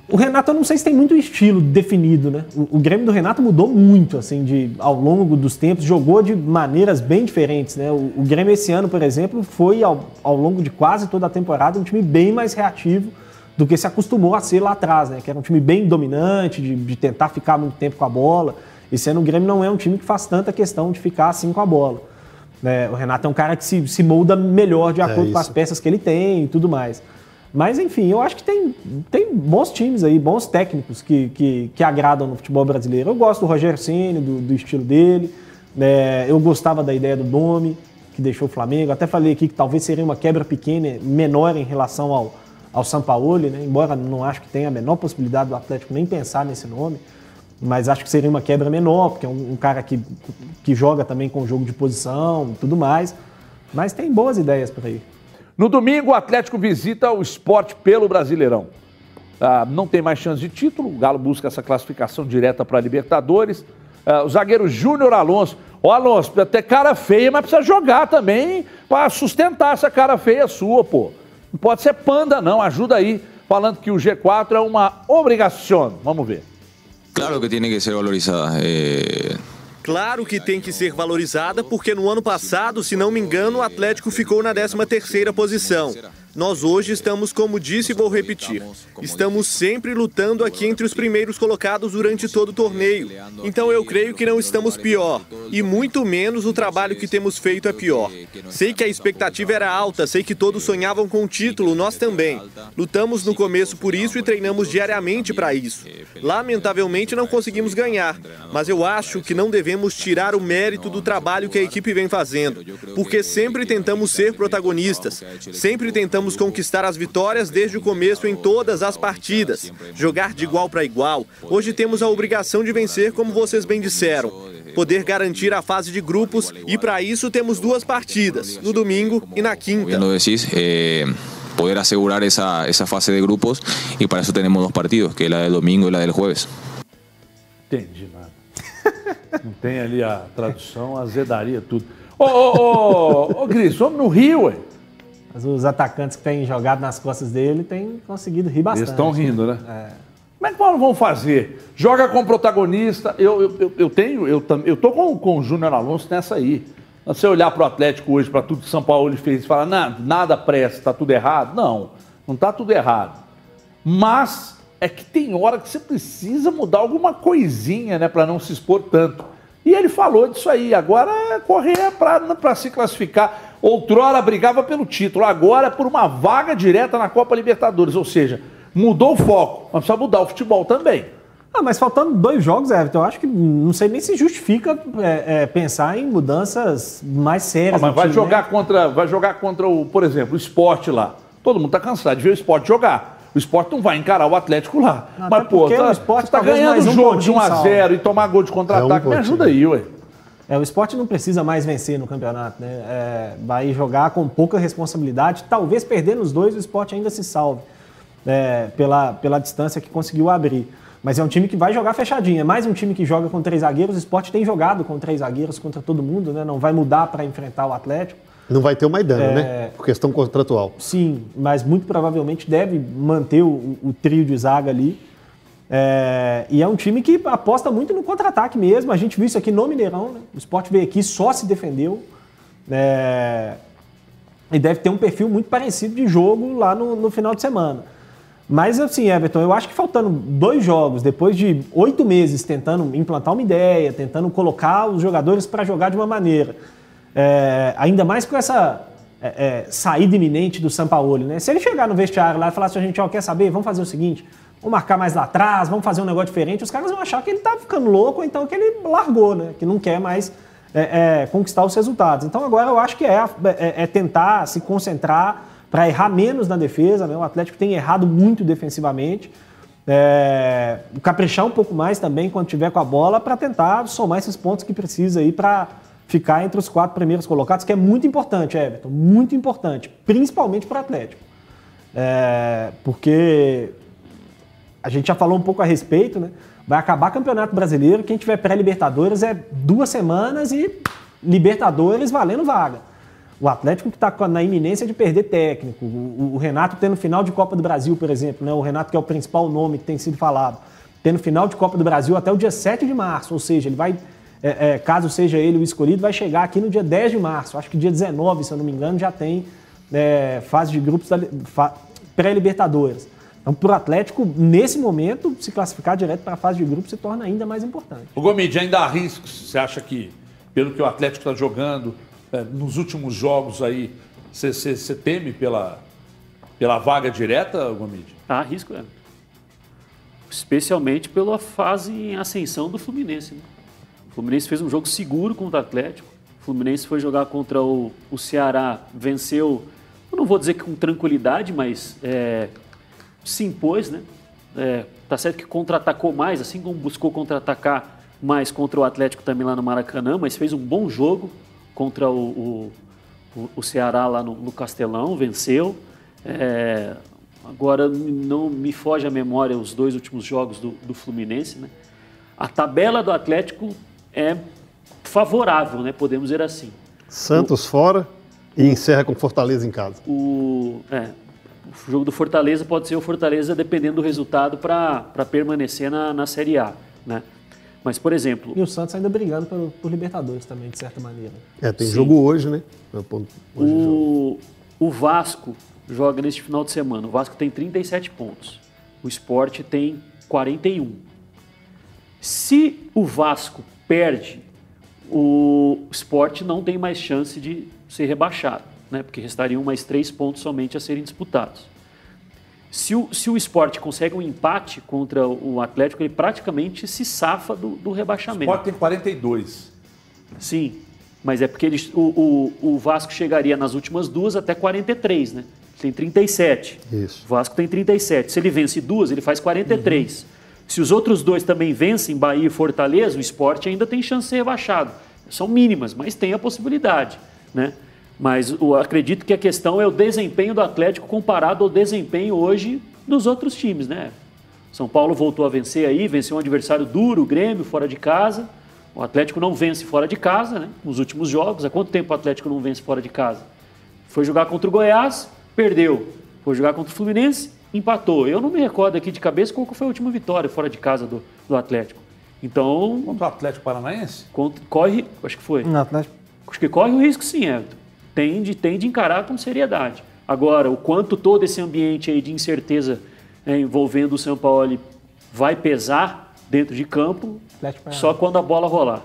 o Renato, eu não sei se tem muito estilo definido, né? O, o Grêmio do Renato mudou muito, assim, de, ao longo dos tempos, jogou de maneiras bem diferentes, né? O, o Grêmio esse ano, por exemplo, foi ao, ao longo de quase toda a temporada um time bem mais reativo do que se acostumou a ser lá atrás, né? Que era um time bem dominante, de, de tentar ficar muito tempo com a bola. Esse ano o Grêmio não é um time que faz tanta questão de ficar assim com a bola. Né? O Renato é um cara que se, se molda melhor de acordo com as peças que ele tem e tudo mais. Mas, enfim, eu acho que tem, tem bons times aí, bons técnicos que, que, que agradam no futebol brasileiro. Eu gosto do Rogério Ceni, do, do estilo dele. né? eu gostava da ideia do Domi, que deixou o Flamengo. Até falei aqui que talvez seria uma quebra pequena, menor em relação ao, ao Sampaoli, né? embora não acho que tenha a menor possibilidade do Atlético nem pensar nesse nome. Mas acho que seria uma quebra menor, porque é um, um cara que, que joga também com jogo de posição e tudo mais. Mas tem boas ideias por aí. No domingo, o Atlético visita o esporte pelo Brasileirão. Ah, não tem mais chance de título, o Galo busca essa classificação direta para a Libertadores. Ah, o zagueiro Júnior Alonso. Ó, Alonso, precisa ter cara feia, mas precisa jogar também para sustentar essa cara feia sua, pô. Não pode ser panda, não. Ajuda aí, falando que o G4 é uma obrigação. Vamos ver. Claro que tiene que ser valorizada. eh, Claro que tem que ser valorizada, porque no ano passado, se não me engano, o Atlético ficou na 13ª posição. Nós hoje estamos, como disse e vou repetir, estamos sempre lutando aqui entre os primeiros colocados durante todo o torneio. Então eu creio que não estamos pior, e muito menos o trabalho que temos feito é pior. Sei que a expectativa era alta, sei que todos sonhavam com o título, nós também. Lutamos no começo por isso e treinamos diariamente para isso. Lamentavelmente não conseguimos ganhar, mas eu acho que não devemos tirar o mérito do trabalho que a equipe vem fazendo, porque sempre tentamos ser protagonistas, sempre tentamos conquistar as vitórias desde o começo em todas as partidas, jogar de igual para igual. Hoje temos a obrigação de vencer, como vocês bem disseram. Poder garantir a fase de grupos e para isso temos duas partidas, no domingo e na quinta. eh, poder asegurar esa, esa fase de grupos y para eso tenemos dos partidos, que es la del domingo y la del jueves. Entendi nada. Não tem ali a tradução, a azedaria, tudo. Ô, ô, ô, ô, Gris, vamos no Rio, ué. Mas os atacantes que têm jogado nas costas dele têm conseguido rir bastante. Eles estão rindo, né? Como é que nós vamos fazer? Joga com protagonista. Eu, eu, eu, eu tenho, eu, eu tô com, com o Júnior Alonso nessa aí. Se você olhar para o Atlético hoje, para tudo que São Paulo ele fez e falar, nada, nada presta, está tudo errado. Não, não está tudo errado. Mas é que tem hora que você precisa mudar alguma coisinha, né, para não se expor tanto. E ele falou disso aí. Agora é correr para se classificar. Outrora brigava pelo título, agora é por uma vaga direta na Copa Libertadores. Ou seja, mudou o foco, mas precisa mudar o futebol também. Ah, mas faltando dois jogos, Everton, eu acho que não sei nem se justifica é, é, pensar em mudanças mais Ah, sérias. mas no vai time, jogar né? contra, vai jogar contra o, por exemplo, o esporte lá. Todo mundo tá cansado de ver o esporte jogar. O esporte não vai encarar o Atlético lá. Não, mas, pô, porque tá, o sport você tá ganhando mais o um jogo de pontinho 1x0 e tomar gol de contra-ataque. É um Me ajuda aí, ué. É, o esporte não precisa mais vencer no campeonato, né? É, vai jogar com pouca responsabilidade. Talvez perdendo os dois, o esporte ainda se salve é, pela, pela distância que conseguiu abrir. Mas é um time que vai jogar fechadinho. É mais um time que joga com três zagueiros. O esporte tem jogado com três zagueiros contra todo mundo, né? Não vai mudar para enfrentar o Atlético. Não vai ter o Maidana, É. né? Por questão contratual. Sim, mas muito provavelmente deve manter o, o trio de zaga ali. É, e é um time que aposta muito no contra-ataque mesmo. A gente viu isso aqui no Mineirão. Né? O Sport veio aqui, só se defendeu. É, e deve ter um perfil muito parecido de jogo lá no, no final de semana. Mas assim, Everton, eu acho que faltando dois jogos, depois de oito meses tentando implantar uma ideia, tentando colocar os jogadores para jogar de uma maneira, é, ainda mais com essa é, é, saída iminente do Sampaoli, né? Se ele chegar no vestiário lá e falar assim, a gente, ó, quer saber? Vamos fazer o seguinte, vamos marcar mais lá atrás, vamos fazer um negócio diferente, os caras vão achar que ele tá ficando louco, ou então que ele largou, né? Que não quer mais é, é, conquistar os resultados. Então agora eu acho que é, é, tentar se concentrar para errar menos na defesa, né? O Atlético tem errado muito defensivamente. É, caprichar um pouco mais também quando tiver com a bola para tentar somar esses pontos que precisa aí para ficar entre os quatro primeiros colocados, que é muito importante, Everton, muito importante, principalmente para o Atlético. É, porque a gente já falou um pouco a respeito, né? Vai acabar Campeonato Brasileiro, quem tiver pré-Libertadores é duas semanas e Libertadores valendo vaga. O Atlético que está na iminência de perder técnico. O, Renato tendo final de Copa do Brasil, por exemplo, né? o Renato que é o principal nome que tem sido falado, tendo final de Copa do Brasil até o dia 7 de março, ou seja, ele vai, é, é, caso seja ele o escolhido, vai chegar aqui no dia 10 de março. Acho que dia 19, se eu não me engano, já tem é, fase de grupos pré-Libertadores. Então, para o Atlético, nesse momento, se classificar direto para a fase de grupo se torna ainda mais importante. O Gomide, ainda há riscos? Você acha que, pelo que o Atlético está jogando, é, nos últimos jogos aí, você teme pela, pela vaga direta, Gomide? Há risco, é. Especialmente pela fase em ascensão do Fluminense. Né? Fluminense fez um jogo seguro contra o Atlético. O Fluminense foi jogar contra o, o Ceará, venceu, eu não vou dizer que com tranquilidade, mas é, se impôs, né? É, tá certo que contra-atacou mais, assim como buscou contra-atacar mais contra o Atlético também lá no Maracanã, mas fez um bom jogo contra o, o, o Ceará lá no, no Castelão, venceu. É, agora não me foge a memória os dois últimos jogos do, do Fluminense, né? A tabela do Atlético é favorável, né? Podemos dizer assim. Santos o, fora e encerra com Fortaleza em casa. O, é, o jogo do Fortaleza pode ser o Fortaleza dependendo do resultado para permanecer na, na Série A, né? Mas, por exemplo... E o Santos ainda brigando por, por Libertadores também, de certa maneira. É, tem Sim. jogo hoje, né? É hoje o, o Vasco joga neste final de semana. O Vasco tem 37 pontos. O Sport tem 41. Se o Vasco perde, o Sport não tem mais chance de ser rebaixado né? porque restariam mais três pontos somente a serem disputados. Se o, se o esporte consegue um empate contra o Atlético, ele praticamente se safa do, do rebaixamento. O esporte tem 42. Sim, mas é porque ele, o, o, o Vasco chegaria nas últimas duas até 43, né? Tem 37. Isso. O Vasco tem 37. Se ele vence duas, ele faz 43. Uhum. Se os outros dois também vencem, Bahia e Fortaleza, o esporte ainda tem chance de ser rebaixado. São mínimas, mas tem a possibilidade. Né? Mas eu acredito que a questão é o desempenho do Atlético comparado ao desempenho hoje dos outros times, né? São Paulo voltou a vencer aí, venceu um adversário duro, o Grêmio, fora de casa. O Atlético não vence fora de casa, né? Nos últimos jogos. Há quanto tempo o Atlético não vence fora de casa? Foi jogar contra o Goiás, perdeu. Foi jogar contra o Fluminense, empatou. Eu não me recordo aqui de cabeça qual foi a última vitória fora de casa do, do Atlético. Então. Contra o Atlético Paranaense? Contra, corre. Acho que foi. No Atlético. Acho que corre o risco sim, Everton tem de, tem de encarar com seriedade. Agora, o quanto todo esse ambiente aí de incerteza né, envolvendo o São Paulo vai pesar dentro de campo, só quando a bola rolar.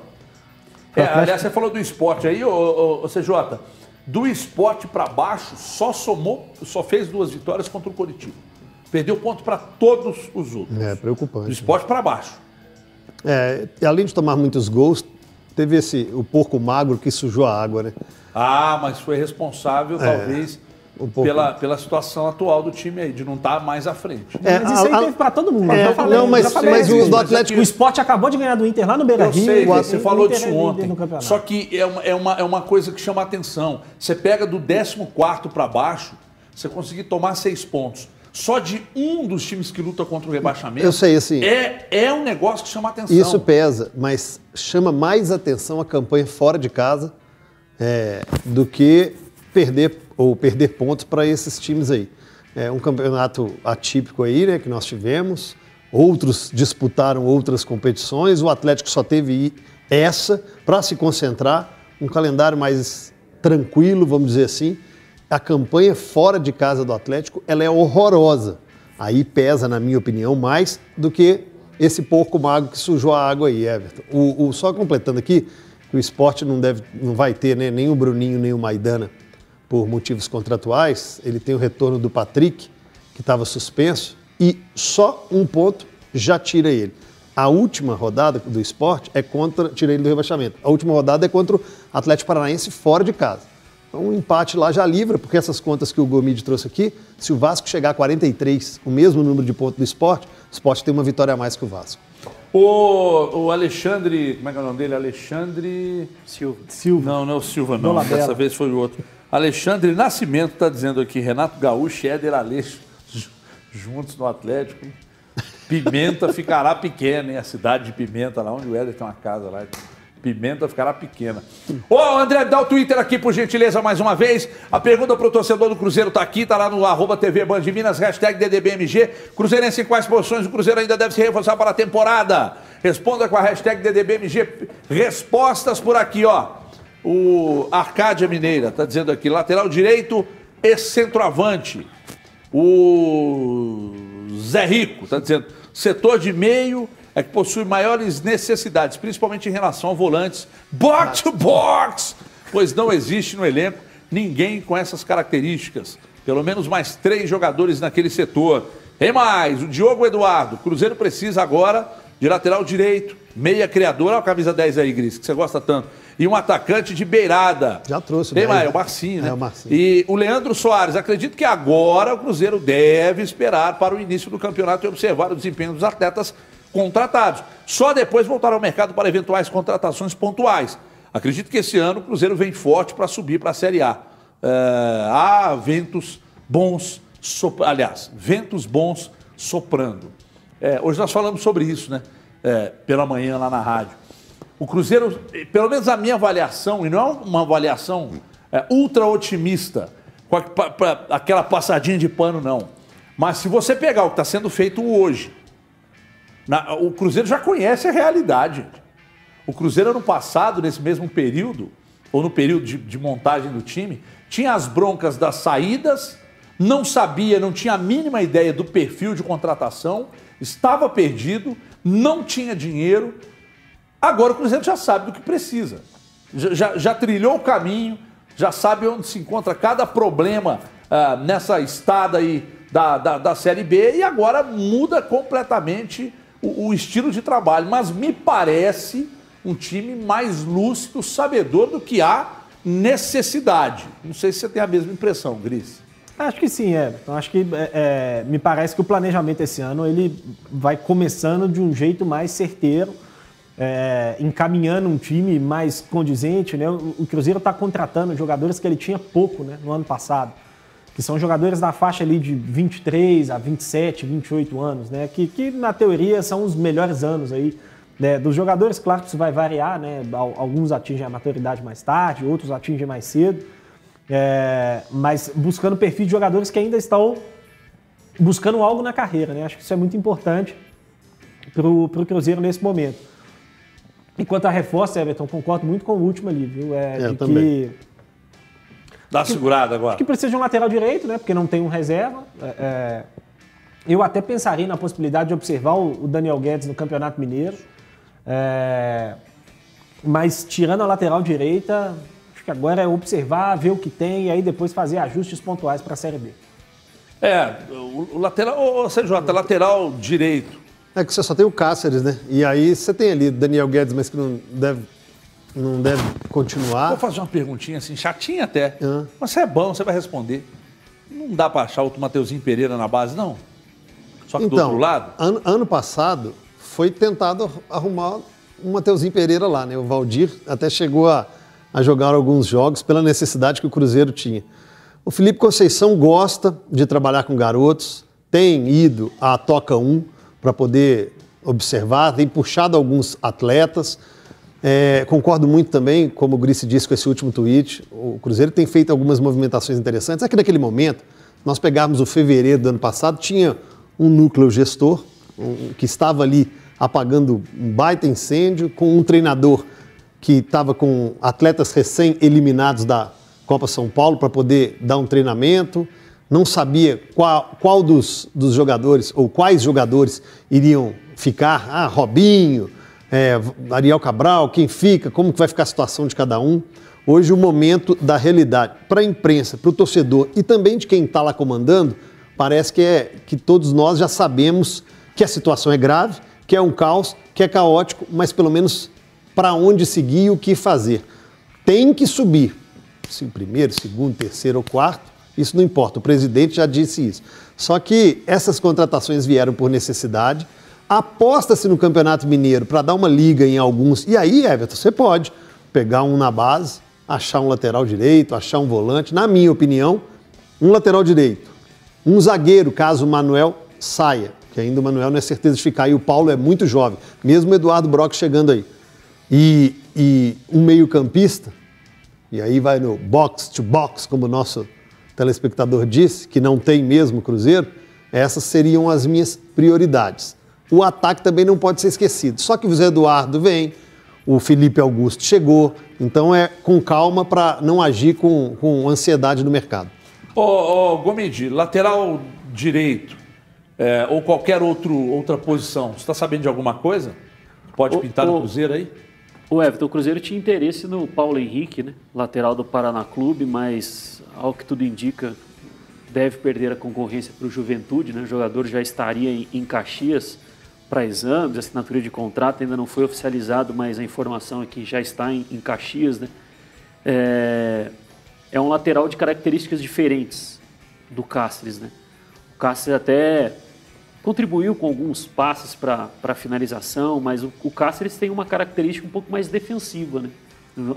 É, aliás, você falou do esporte aí, ô, ô, ô CJ, do esporte para baixo, só somou, só fez duas vitórias contra o Coritiba. Perdeu ponto para todos os outros. É, preocupante. Do esporte para baixo. É, além de tomar muitos gols, teve esse o porco magro que sujou a água, né? Ah, mas foi responsável, é, talvez, um pela, pela situação atual do time aí, de não estar tá mais à frente. É, mas isso aí a, teve para todo mundo. É, falei, não, mas, mas o do Atlético... O esporte acabou de ganhar do Inter lá no Beira-Rio. Eu sei, você o falou disso é ontem. Só que é uma, é, uma, é uma coisa que chama atenção. Você pega do 14 para baixo, você conseguir tomar seis pontos só de um dos times que luta contra o rebaixamento. Eu sei, assim. É, é um negócio que chama atenção. Isso pesa, mas chama mais atenção a campanha fora de casa é, do que perder ou perder pontos para esses times aí. É um campeonato atípico aí, né, que nós tivemos. Outros disputaram outras competições. O Atlético só teve essa para se concentrar. Um calendário mais tranquilo, vamos dizer assim. A campanha fora de casa do Atlético, ela é horrorosa. Aí pesa, na minha opinião, mais do que esse porco mago que sujou a água aí, Everton. O, o só completando aqui, que o esporte não, deve, não vai ter né, nem o Bruninho nem o Maidana por motivos contratuais. Ele tem o retorno do Patrick, que estava suspenso, e só um ponto já tira ele. A última rodada do esporte é contra, tira ele do rebaixamento. A última rodada é contra o Atlético Paranaense fora de casa. Então, um empate lá já livra, porque essas contas que o Gomide trouxe aqui, se o Vasco chegar a 43, o mesmo número de pontos do esporte, o esporte tem uma vitória a mais que o Vasco. O, o Alexandre, como é que é o nome dele? Alexandre Silva. Silva. Não, não é o Silva, não. Dolabella. Dessa vez foi o outro. Alexandre Nascimento está dizendo aqui, Renato Gaúcho e Éder Aleixo ju- juntos no Atlético. Pimenta ficará pequena, hein? A cidade de Pimenta, lá onde o Éder tem uma casa lá. Pimenta ficará pequena. Ô, André, dá o Twitter aqui, por gentileza, mais uma vez. A pergunta pro torcedor do Cruzeiro tá aqui, tá lá no arroba TV Band Minas, hashtag DDBMG. Cruzeirense em quais posições o Cruzeiro ainda deve se reforçar para a temporada? Responda com a hashtag DDBMG. Respostas por aqui, ó. O Arcádia Mineira tá dizendo aqui, lateral direito e centroavante. O Zé Rico está dizendo: setor de meio é que possui maiores necessidades, principalmente em relação a volantes box to box, pois não existe no elenco ninguém com essas características. Pelo menos mais três jogadores naquele setor. Tem mais, o Diogo Eduardo. Cruzeiro precisa agora de lateral direito, meia criador, olha a camisa 10 aí, Gris, que você gosta tanto. E um atacante de beirada. Já trouxe Tem 10, mais, é o Marcinho, né? É, o Marcinho. E o Leandro Soares, acredito que agora o Cruzeiro deve esperar para o início do campeonato e observar o desempenho dos atletas contratados. Só depois voltar ao mercado para eventuais contratações pontuais. Acredito que esse ano o Cruzeiro vem forte para subir para a Série A. É, há ventos bons, aliás, ventos bons soprando. É, hoje nós falamos sobre isso, né? É, pela manhã lá na rádio. O Cruzeiro, pelo menos a minha avaliação, e não é uma avaliação ultra otimista, com a- pa- pa- aquela passadinha de pano, não. Mas se você pegar o que está sendo feito hoje, na- o Cruzeiro já conhece a realidade. O Cruzeiro, ano passado, nesse mesmo período, ou no período de, de montagem do time, tinha as broncas das saídas, não sabia, não tinha a mínima ideia do perfil de contratação, estava perdido, não tinha dinheiro. Agora o Cruzeiro já sabe do que precisa. Já, já- já trilhou o caminho, já sabe onde se encontra cada problema ah, nessa estada aí da, da, da Série B e agora muda completamente o, o estilo de trabalho. Mas me parece um time mais lúcido, sabedor do que há necessidade. Não sei se você tem a mesma impressão, Gris. Acho que sim, é. Então, acho que é, é, me parece que o planejamento esse ano ele vai começando de um jeito mais certeiro, é, encaminhando um time mais condizente. Né? O, o Cruzeiro está contratando jogadores que ele tinha pouco né, no ano passado, que são jogadores da faixa ali de 23 a 27, 28 anos, né? que, que na teoria são os melhores anos aí. né, dos jogadores, claro que isso vai variar, né? Al- Alguns atingem a maturidade mais tarde, outros atingem mais cedo. É, mas buscando perfil de jogadores que ainda estão buscando algo na carreira, né? Acho que isso é muito importante para o Cruzeiro nesse momento. Enquanto a reforça, Everton, concordo muito com o último ali, viu? É, É, de também. que, Dá segurada agora. que precisa de um lateral direito, né? Porque não tem um reserva. É, é, eu até pensaria na possibilidade de observar o, o Daniel Guedes no Campeonato Mineiro. É, mas tirando a lateral direita, acho que agora é observar, ver o que tem e aí depois fazer ajustes pontuais para a Série B. É, o, o lateral, ô, ô, CJ, lateral direito. É que você só tem o Cáceres, né? E aí você tem ali Daniel Guedes, mas que não deve, não deve continuar. Vou fazer uma perguntinha assim, chatinha até. Ah. Mas você é bom, você vai responder. Não dá pra achar outro Mateuzinho Pereira na base, não? Só que do Então, outro lado? ano, ano passado foi tentado arrumar um Mateuzinho Pereira lá, né? O Valdir até chegou a, a jogar alguns jogos pela necessidade que o Cruzeiro tinha. O Felipe Conceição gosta de trabalhar com garotos, tem ido à Toca 1 para poder observar, tem puxado alguns atletas. É, concordo muito também, como o Grice disse com esse último tweet, o Cruzeiro tem feito algumas movimentações interessantes. É que naquele momento, nós pegarmos o fevereiro do ano passado, tinha um núcleo gestor um- que estava ali apagando um baita incêndio, com um treinador que estava com atletas recém-eliminados da Copa São Paulo para poder dar um treinamento, não sabia qual, qual dos, dos jogadores ou quais jogadores iriam ficar. Ah, Robinho, é, Ariel Cabral, quem fica, como que vai ficar a situação de cada um. Hoje o momento da realidade para a imprensa, para o torcedor e também de quem está lá comandando, Parece que, é, que todos nós já sabemos que a situação é grave, que é um caos, que é caótico, mas pelo menos para onde seguir e o que fazer. Tem que subir. Se primeiro, segundo, terceiro ou quarto, isso não importa. O presidente já disse isso. Só que essas contratações vieram por necessidade. Aposta-se no Campeonato Mineiro para dar uma liga em alguns. E aí, Everton, você pode pegar um na base, achar um lateral direito, achar um volante. Na minha opinião, um lateral direito, um zagueiro, caso o Manuel saia, que ainda o Manuel não é certeza de ficar. E o Paulo é muito jovem, mesmo o Eduardo Brock chegando aí. E, e um meio-campista, e aí vai no box to box, como o nosso telespectador disse, que não tem mesmo Cruzeiro, essas seriam as minhas prioridades. O ataque também não pode ser esquecido. Só que o Zé Eduardo vem, o Felipe Augusto chegou, então é com calma para não agir com, com ansiedade no mercado. Ô, ô Gomedi, lateral direito é, ou qualquer outro, outra posição, você está sabendo de alguma coisa? Pode pintar no Cruzeiro aí? O Everton, o Cruzeiro tinha interesse no Paulo Henrique, né? lateral do Paraná Clube, mas ao que tudo indica, deve perder a concorrência para o Juventude. Né? O jogador já estaria em, em Caxias para exames, a assinatura de contrato ainda não foi oficializado, mas a informação que já está em, em Caxias. Né? É, é um lateral de características diferentes do Cáceres. Né? O Cáceres até contribuiu com alguns passes para finalização, mas o, o Cáceres tem uma característica um pouco mais defensiva, né?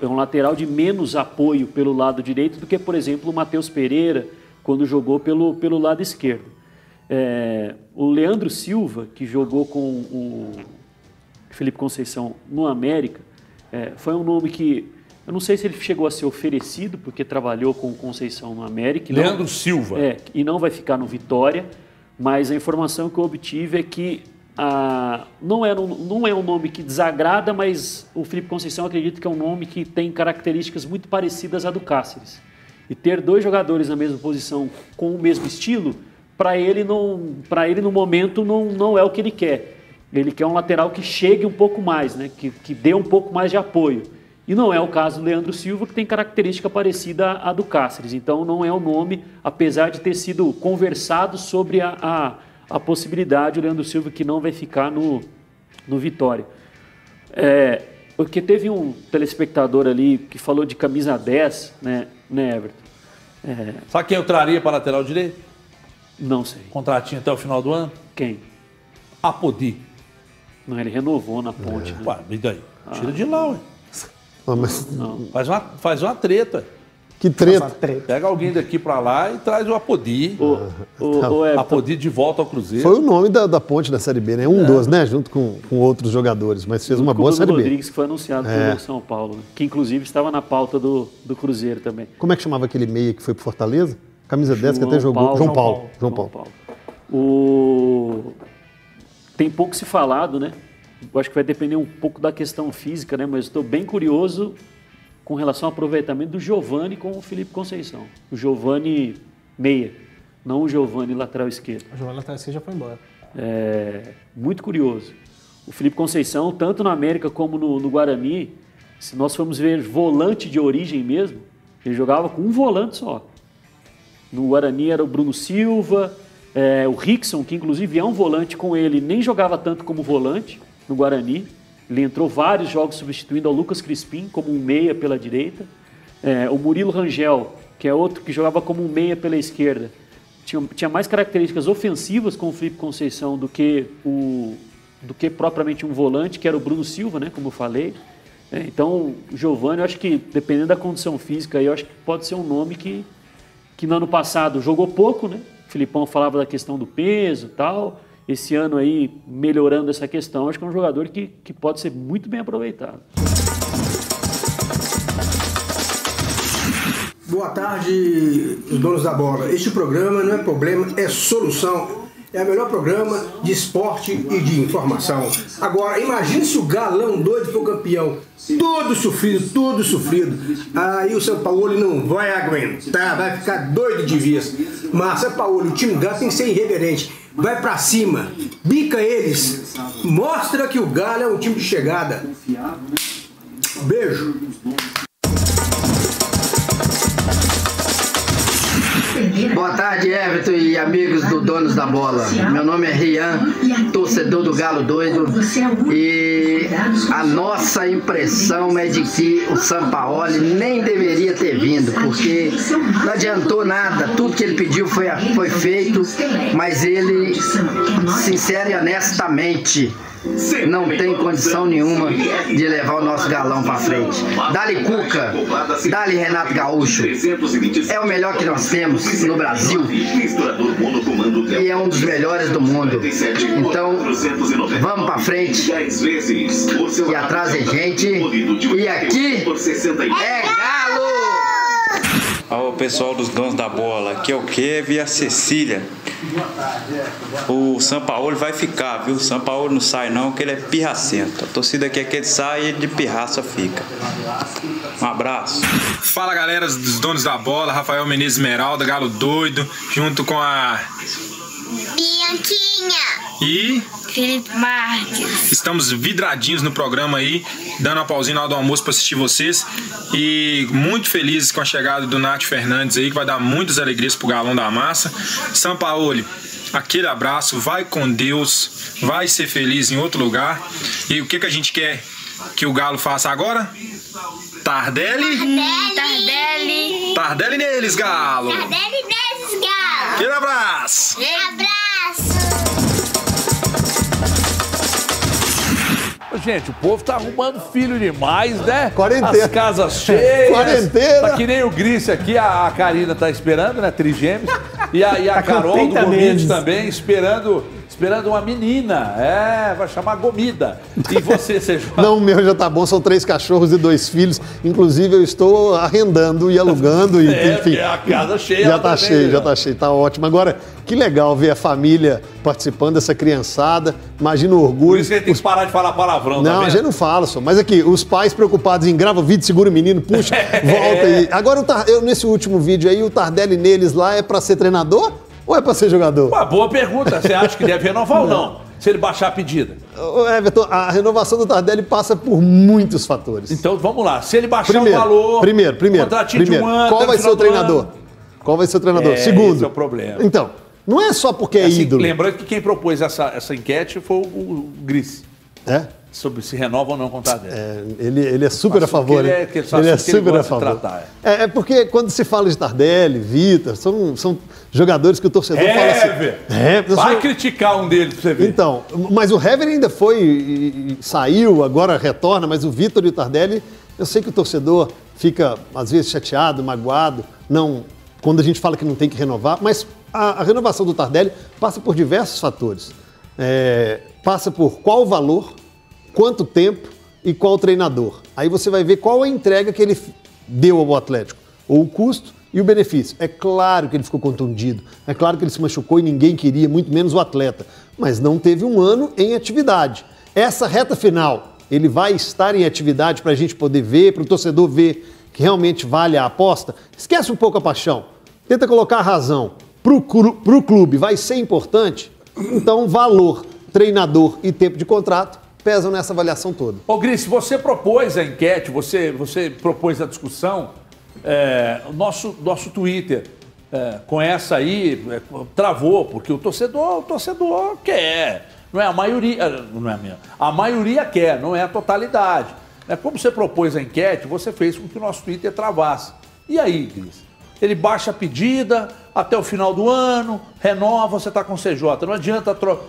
É um lateral de menos apoio pelo lado direito do que, por exemplo, o Matheus Pereira, quando jogou pelo, pelo lado esquerdo. É, o Leandro Silva, que jogou com o Felipe Conceição no América, é, foi um nome que eu não sei se ele chegou a ser oferecido, porque trabalhou com o Conceição no América. Leandro não, Silva. É, e não vai ficar no Vitória mas a informação que eu obtive é que ah, não, é, não é um nome que desagrada, mas o Felipe Conceição acredita que é um nome que tem características muito parecidas à do Cáceres. E ter dois jogadores na mesma posição com o mesmo estilo, para ele, não, ele no momento não, não é o que ele quer. Ele quer um lateral que chegue um pouco mais, né? que, que dê um pouco mais de apoio. E não é o caso do Leandro Silva, que tem característica parecida à do Cáceres. Então não é o nome, apesar de ter sido conversado sobre a, a, a possibilidade, o Leandro Silva que não vai ficar no, no Vitória. É, porque teve um telespectador ali que falou de camisa 10, né, né Everton? É... Sabe quem eu traria para lateral direito? Não sei. Contratinho até o final do ano? Quem? Apodi. Não, ele renovou na ponte. É. Né? Ué, e daí? Tira ah. de lá, ué. Ah, mas... Não. Faz, uma, faz uma treta. Que treta. Pega alguém daqui para lá e traz o Apodi. O, o, o Apodi de volta ao Cruzeiro. Foi o nome da, da ponte da Série B, né? Um é. dos, né? Junto com, com outros jogadores, mas fez uma boa Série B. Rodrigues que foi anunciado é. pelo São Paulo, né? que inclusive estava na pauta do, do Cruzeiro também. Como é que chamava aquele meia que foi pro Fortaleza? Camisa João 10 que até jogou. Paulo, João, Paulo. João Paulo. João Paulo. O... Tem pouco se falado, né? eu acho que vai depender um pouco da questão física, né? Mas estou bem curioso com relação ao aproveitamento do Giovani com o Felipe Conceição. O Giovani meia, não o Giovani lateral esquerdo. O Giovani lateral esquerdo já foi embora. É, muito curioso. O Felipe Conceição, tanto na América como no, no Guarani, se nós formos ver volante de origem mesmo, ele jogava com um volante só. No Guarani era o Bruno Silva, é, o Rickson, que inclusive é um volante com ele, nem jogava tanto como volante no Guarani. Ele entrou vários jogos substituindo ao Lucas Crispim como um meia pela direita. É, o Murilo Rangel, que é outro que jogava como um meia pela esquerda, tinha, tinha mais características ofensivas com o Felipe Conceição do que, o, do que propriamente um volante, que era o Bruno Silva, né, como eu falei. É, então, o Giovanni, eu acho que, dependendo da condição física, eu acho que pode ser um nome que, que no ano passado jogou pouco, né? O Filipão falava da questão do peso tal esse ano aí melhorando essa questão, acho que é um jogador que, que pode ser muito bem aproveitado. Boa tarde, os donos da bola. Este programa não é problema, é solução. É o melhor programa de esporte e de informação. Agora, imagine se o galão doido for campeão. Todo sofrido, todo sofrido. Aí o São Paulo não vai aguentar, vai ficar doido de vez. Mas São Paulo, o time gato tem que ser irreverente vai para cima, bica eles, mostra que o Galo é um time de chegada. Beijo. Boa tarde. Everton e amigos do Donos da Bola. Meu nome é Rian, torcedor do Galo Doido. E a nossa impressão é de que o Sampaoli nem deveria ter vindo, porque não adiantou nada. Tudo que ele pediu foi, foi feito, mas ele, sincero e honestamente, não tem condição nenhuma de levar o nosso galão para frente. Dali Cuca, dali Renato Gaúcho. É o melhor que nós temos no Brasil e é um dos melhores do mundo. Então, vamos para frente e atrás de gente. E aqui é Galo! Ao pessoal dos donos da bola, aqui é o Kevin e a Cecília. O São Paulo vai ficar, viu? O São Paulo não sai não, que ele é pirracento. A torcida quer que ele saia e de pirraça fica. Um abraço. Fala galera dos donos da bola, Rafael Menezes Esmeralda, Galo Doido, junto com a Bianquinha e Felipe Marques. Estamos vidradinhos no programa aí, dando uma pausinha na hora do almoço para assistir vocês. E muito felizes com a chegada do Nath Fernandes aí, que vai dar muitas alegrias pro Galão da Massa. São Paulo, aquele abraço, vai com Deus, vai ser feliz em outro lugar. E o que, que a gente quer que o Galo faça agora? Tardelli? Tardelli. Tardelli neles, Galo! Tardelli nesses galos. Aquele abraço! Abraço. Gente, o povo tá arrumando filho demais, né? Quarentena. As casas cheias. Quarentena. Tá que nem o Gris aqui, a, a Karina tá esperando, né? Trigêmeos. E a, e a Tá Carol do 30 Gomide meses. também, esperando, esperando uma menina. É, vai chamar Gomida. E você, seja. Não, o meu já tá bom, são três cachorros e dois filhos. Inclusive, eu estou arrendando e alugando, e, É, enfim. a casa cheia Já tá cheio, já tá cheio, tá ótimo. Agora, que legal ver a família participando dessa criançada. Imagina o Por orgulho. isso que tem que parar de falar palavrão, tá Não, a vendo? gente não fala só. Mas aqui, os pais preocupados em grava o vídeo, segura o menino, puxa, volta aí. Agora, eu, nesse último vídeo aí, o Tardelli neles lá é pra ser treinador ou é pra ser jogador? Uma boa pergunta. Você acha que deve renovar ou não? Se ele baixar a pedida. Ô, Everton, a renovação do Tardelli passa por muitos fatores. Então vamos lá. Se ele baixar primeiro, o valor. primeiro, primeiro, contratinho primeiro. de um ano. qual vai ser o treinador? Qual vai ser o treinador? É, Segundo. esse é o problema. Então, não é só porque é Assim, ídolo. lembrando que quem propôs essa, essa enquete foi o, o Gris. É? Sobre se renova ou não o Tardelli. É, ele, ele é super a favor. ele é- que só ele é ele super a favor. tratar, é. é porque quando se fala de Tardelli, Vitor, são, são jogadores que o torcedor fala assim. Hever! É, Vai sou- criticar um deles pra você ver. Então, mas o Hever ainda foi, e- e saiu, agora retorna, mas o Vitor e o Tardelli, eu sei que o torcedor fica, às vezes, chateado, magoado, não, quando a gente fala que não tem que renovar, mas a, a renovação do Tardelli passa por diversos fatores. É, passa por qual o valor, quanto tempo e qual treinador. Aí você vai ver qual a entrega que ele deu ao Atlético, ou o custo e o benefício. É claro que ele ficou contundido, é claro que ele se machucou e ninguém queria, muito menos o atleta, mas não teve um ano em atividade. Essa reta final, ele vai estar em atividade para a gente poder ver, para o torcedor ver que realmente vale a aposta. Esquece um pouco a paixão, tenta colocar a razão. Para o clube vai ser importante, então valor, treinador e tempo de contrato pesam nessa avaliação toda. Ô, Gris, você propôs a enquete, você, você propôs a discussão, é, o nosso, nosso Twitter é, com essa aí é, travou, porque o torcedor, o torcedor quer. Não é a maioria, é, não é a minha. A maioria quer, não é a totalidade. É, como você propôs a enquete, você fez com que o nosso Twitter travasse. E aí, Gris? Ele baixa a pedida até o final do ano, renova, você está com o CJ. Não adianta to-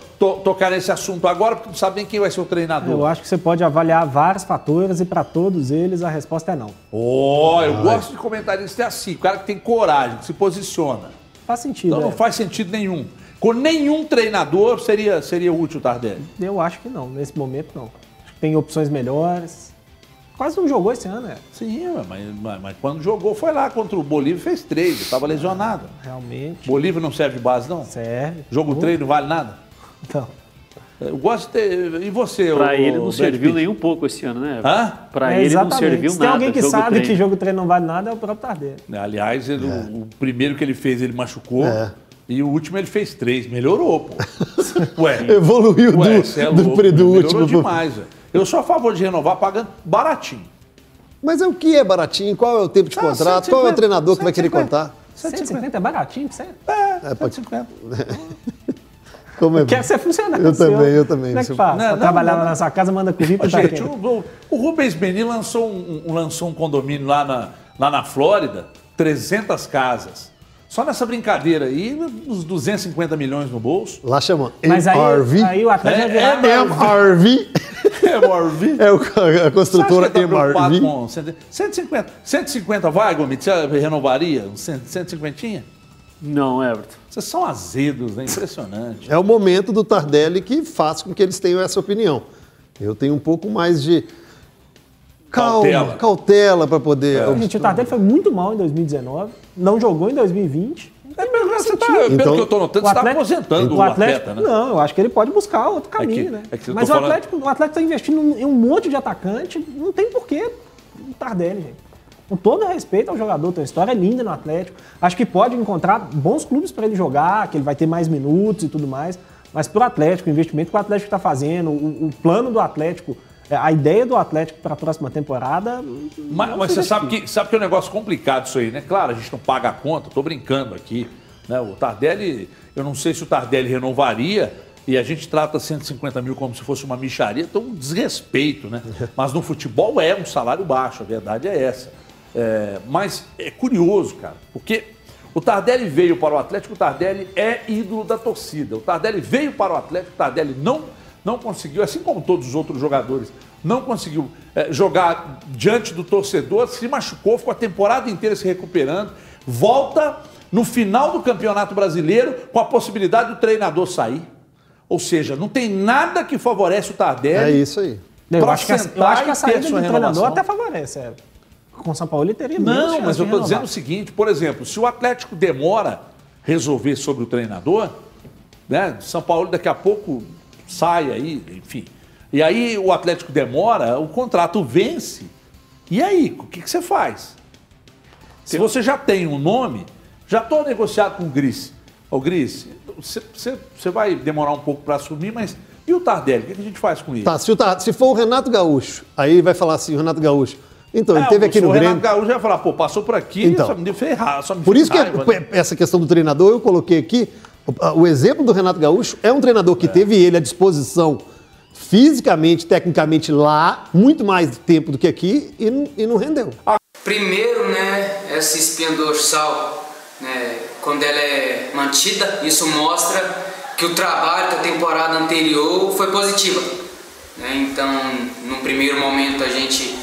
tocar nesse assunto agora, porque não sabe nem quem vai ser o treinador. Eu acho que você pode avaliar vários fatores e para todos eles a resposta é não. Ó, eu gosto de comentarista é assim, o cara que tem coragem, que se posiciona. Faz sentido. Então não é. faz sentido nenhum. Com nenhum treinador seria, seria útil o Tardelli. Eu acho que não, nesse momento não. Acho que tem opções melhores. Quase não jogou esse ano, é. Sim, mas, mas- mas quando jogou foi lá contra o Bolívia e fez três, estava lesionado. Realmente. Bolívia não serve de base, não? Serve. Jogo treino não vale nada? Então. Eu gosto de ter. E você, Pra ele não serviu Pitt? nem um pouco esse ano, né? Hã? Pra É, ele não exatamente. serviu Se nada. tem alguém que sabe treino. que jogo treino não vale nada, é o próprio Tardelli. Aliás, ele- o, o primeiro que ele fez, ele machucou. É. E o último ele fez três. Melhorou, pô. Ué. Evoluiu Ué, do, é do, louco, do último. pro- demais, velho. Eu sou a favor de renovar pagando baratinho. Mas é o que é baratinho? Qual é o tempo de Ah, contrato? Qual é o 150, treinador que vai querer 150. contar? 150 é baratinho pra você? É, É, pode- 150. Como é Quer ser funcionário. Eu seu. também, eu também. Como é que faz? Não, não, trabalhar não. lá na sua casa, manda currículo pra Gente, o, o- Rubens Beni lançou um, lançou um condomínio lá na, lá na Flórida, 300 casas. Só nessa brincadeira aí, uns 250 milhões no bolso. Lá chama Mas aí, MRV. aí o atleta É, é, MRV. MRV. É o- a construtora tá MRV. com 100 150, 150 vai, Gomes? Você renovaria? Um 100 150? Não, Everton. Vocês são azedos, né? Impressionante. É o momento do Tardelli que faz com que eles tenham essa opinião. Eu tenho um pouco mais de calma, Cautela. cautela para poder. Gente, o Tardelli foi muito mal em 2019, não jogou em 2020. É, mas você tá, Então- pelo que eu tô notando, O você está aposentando o, o Atlético, atleta, né? não, eu acho que ele pode buscar outro caminho, que- né? é que Mas o falando- Atlético, o Atlético está investindo em um monte de atacante, não tem porquê o Tardelli, gente. Com todo respeito ao jogador, tem uma história linda no Atlético. Acho que pode encontrar bons clubes para ele jogar, que ele vai ter mais minutos e tudo mais. Mas para o Atlético, o investimento que o Atlético está fazendo, o, o plano do Atlético, é, a ideia do Atlético para a próxima temporada. Mas, não mas se você sabe que, sabe que é um negócio complicado isso aí, né? Claro, a gente não paga a conta, tô brincando aqui. Né? O Tardelli, eu não sei se o Tardelli renovaria e a gente trata 150 mil como se fosse uma micharia, então um desrespeito, né? Mas no futebol é um salário baixo, a verdade é essa. É, mas é curioso, cara, porque o Tardelli veio para o Atlético, o Tardelli é ídolo da torcida. O Tardelli veio para o Atlético, o Tardelli não, não conseguiu, assim como todos os outros jogadores, não conseguiu é, jogar diante do torcedor, se machucou, ficou a temporada inteira se recuperando, volta no final do Campeonato Brasileiro com a possibilidade do treinador sair. Ou seja, não tem nada que favorece o Tardelli. É isso aí. Eu acho, que a, eu acho que a e saída do treinador até favorece. É. Com o São Paulo ele teria Não, mas eu estou dizendo o seguinte, por exemplo, se o Atlético demora resolver sobre o treinador, né? São Paulo daqui a pouco sai aí, enfim. E aí o Atlético demora, o contrato vence. E aí, o que, que você faz? Se você já tem um nome, já estou negociado com o Gris. Ô Gris, você, vai demorar um pouco para assumir, mas e o Tardelli? O que, que a gente faz com ele? Tá, se, o Tar- se for o Renato Gaúcho, aí vai falar assim, o Renato Gaúcho. Então, ele É, teve aqui se no o Grêmio. Renato Gaúcho vai falar, pô, passou por aqui, Então. só me deu ferrar, só me Por isso que raiva, né? essa questão do treinador eu coloquei aqui. O, exemplo do Renato Gaúcho é um treinador que teve ele à disposição fisicamente, tecnicamente lá, muito mais tempo do que aqui e, não- e não rendeu. Primeiro, né, essa espinha dorsal, né, quando ela é mantida, isso mostra que o trabalho da temporada anterior foi positiva. Né? Então, no primeiro momento a gente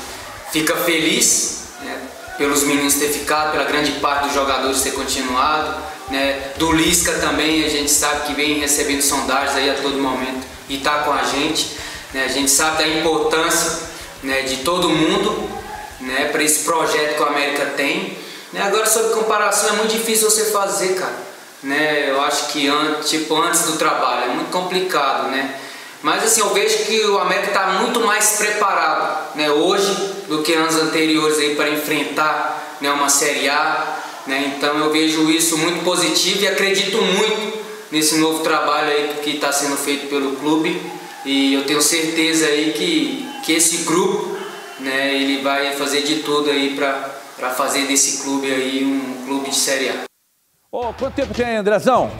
fica feliz né, pelos meninos ter ficado, pela grande parte dos jogadores ter continuado. Né? Do Lisca também a gente sabe que vem recebendo sondagens aí a todo momento e está com a gente. Né? A gente sabe da importância né, de todo mundo né, para esse projeto que o América tem. Né, agora sobre comparação é muito difícil você fazer, cara. Né, eu acho que antes, tipo, antes do trabalho é muito complicado, né? Mas assim, eu vejo que o América está muito mais preparado né, hoje do que anos anteriores para enfrentar né, uma Série A. Né? Então eu vejo isso muito positivo e acredito muito nesse novo trabalho aí que está sendo feito pelo clube. E eu tenho certeza aí que, que esse grupo né, ele vai fazer de tudo aí para fazer desse clube aí um clube de Série A. Ô, quanto tempo tem Andrezão?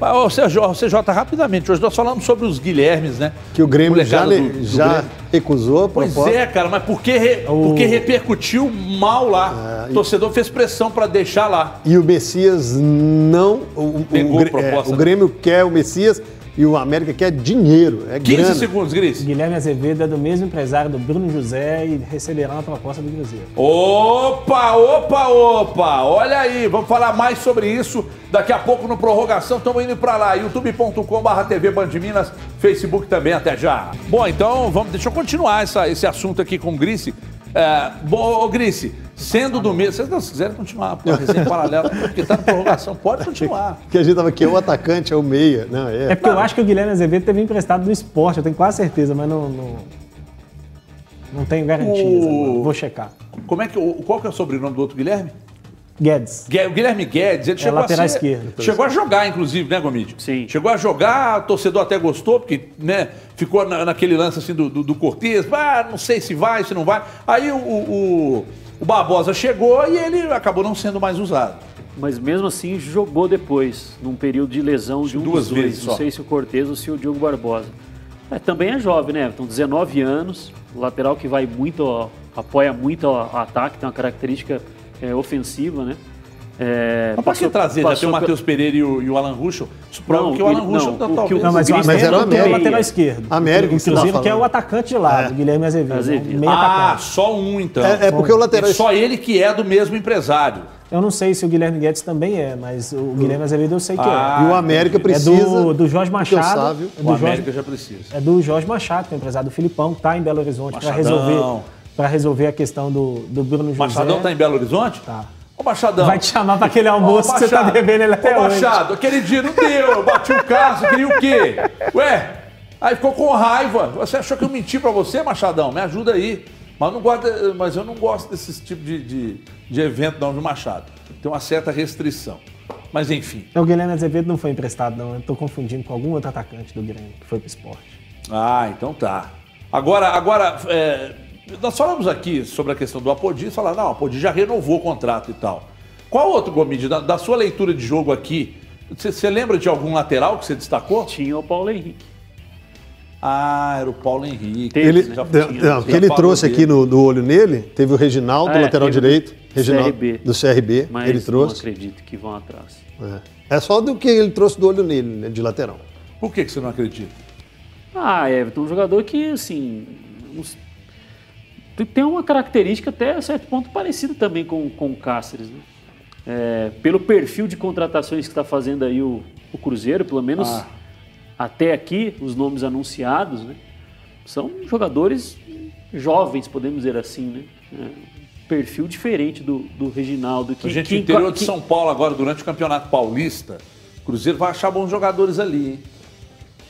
Ah, Ô, CJ, CJ, rapidamente, hoje nós falamos sobre os Guilhermes, né? Que o Grêmio já, do- do já Grêmio. recusou a Pois é, cara, mas por que, re- porque repercutiu mal lá? É, o torcedor fez pressão para deixar lá. E o Messias não. O, o- Pegou o, Grê- proposta, é, o né? Grêmio quer o Messias e o América quer dinheiro. É 15 grana. segundos, Gris. Guilherme Azevedo é do mesmo empresário do Bruno José e receberá uma proposta do Cruzeiro. Opa, opa, opa! Olha aí, vamos falar mais sobre isso daqui a pouco no Prorrogação. Estamos indo para lá, youtube.com.br TV Band de Minas, Facebook também, até já. Bom, então, vamos, deixa eu continuar essa, esse assunto aqui com o Grice. É, bom, ô, Grice, sendo do mesmo, se vocês quiserem continuar, pô, resenha paralela, porque tá na prorrogação, pode continuar. Que a gente tava aqui, é o atacante, é o meia. Não, é. É porque eu acho que o Guilherme Azevedo teve emprestado do esporte, eu tenho quase certeza, mas não. Não, não tenho garantias. O- Vou checar. Como é que, o- qual que é o sobrenome do outro Guilherme? Guedes. Gue- O Guilherme Guedes, ele É chegou lateral a ser, esquerdo. Chegou a jogar, inclusive, né, Gomide? Sim. Chegou a jogar, o torcedor até gostou, porque, né, ficou na- naquele lance assim do, do, do Cortez, ah, não sei se vai, se não vai. Aí o, o, o Barbosa chegou e ele acabou não sendo mais usado. mas mesmo assim jogou depois, num período de lesão de um Duas dos dois. vezes Não só. sei se o Cortez ou se o Diogo Barbosa. É, também é jovem, né? Então, 19 anos, lateral que vai muito, ó, apoia muito o ataque, tem uma característica é, ofensiva, né? É, Mas pra que trazer? Já tem o Matheus Pereira e o, e o Alan Ruschel? Isso prova Não, que o Alan Ruschel não, tá, o que o- talvez... Não, mas, o Mas América era o o América. lateral esquerdo. América o que tá que é o atacante de lado, É. Guilherme Azevedo. Azevedo. um meio Ah, atacante. só um então. É, é porque o lateral É só ele que é do mesmo empresário. Eu não sei se o Guilherme Guedes também é, mas o Guilherme Azevedo eu sei que Ah, E o América é. precisa. É do, do Jorge o Machado. Sávio- é O do América Jorge, já precisa. é do Jorge Machado, que é o empresário do Filipão, que está em Belo Horizonte para resolver, pra resolver a questão do, do Bruno José. Machadão tá em Belo Horizonte? Tá. Ô, Machadão. Vai te chamar para aquele almoço Ô, que você tá devendo ele até Ô, hoje. Machado, aquele dia não deu, eu bati o carro, queria o quê? Ué, aí ficou com raiva. Você achou que eu menti pra você, Machadão? Me ajuda aí. Mas, não gosto, mas eu não gosto desse tipo de, de, de evento não, viu, Machado? Tem uma certa restrição. Mas enfim. O Guilherme Azevedo não foi emprestado, não. Eu tô confundindo com algum outro atacante do Grêmio que foi pro esporte. Ah, então tá. Agora, agora é, nós falamos aqui sobre a questão do Apodi e falaram, não, o Apodi já renovou o contrato e tal. Qual outro, Gomide, da, da sua leitura de jogo aqui, você lembra de algum lateral que você destacou? Tinha o Paulo Henrique. Ah, era o Paulo Henrique. Teve, Ele? Já não, tinha, não, que ele trouxe dele. aqui no, no olho nele, teve o Reginaldo, Ah, é, lateral direito. do Reginaldo, CRB. do CRB, Mas ele não trouxe. acredito que vão atrás. É. É só do que ele trouxe do olho nele, né, de lateral. Por que, que você não acredita? Ah, Everton, um jogador que, assim, uns- tem- tem uma característica até a certo ponto parecida também com, com o Cáceres, né? É, pelo perfil de contratações que está fazendo aí o, o Cruzeiro, pelo menos Ah. até aqui, os nomes anunciados, né? São jogadores jovens, podemos dizer assim, né? É, perfil diferente do, do Reginaldo. Que, a gente que- interior de que- São Paulo agora, durante o Campeonato Paulista, o Cruzeiro vai achar bons jogadores ali, hein?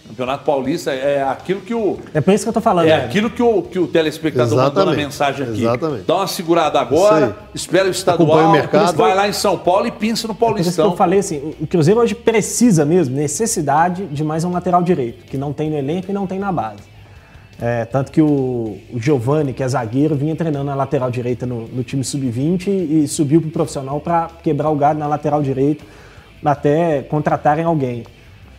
Campeonato Paulista é aquilo que o. É por isso que eu tô falando. É né? aquilo que o, que o telespectador mandou na Exatamente, mensagem aqui. exatamente. Dá uma segurada agora, espera o estadual, o mercado. vai lá em São Paulo e pinça no É por isso que Paulistão. eu falei assim, o Cruzeiro hoje precisa mesmo, necessidade de mais um lateral direito, que não tem no elenco e não tem na base. É, tanto que o, o Giovani, que é zagueiro, vinha treinando na lateral direita no, no time sub-20 e subiu pro profissional para quebrar o galho na lateral direita até contratarem alguém.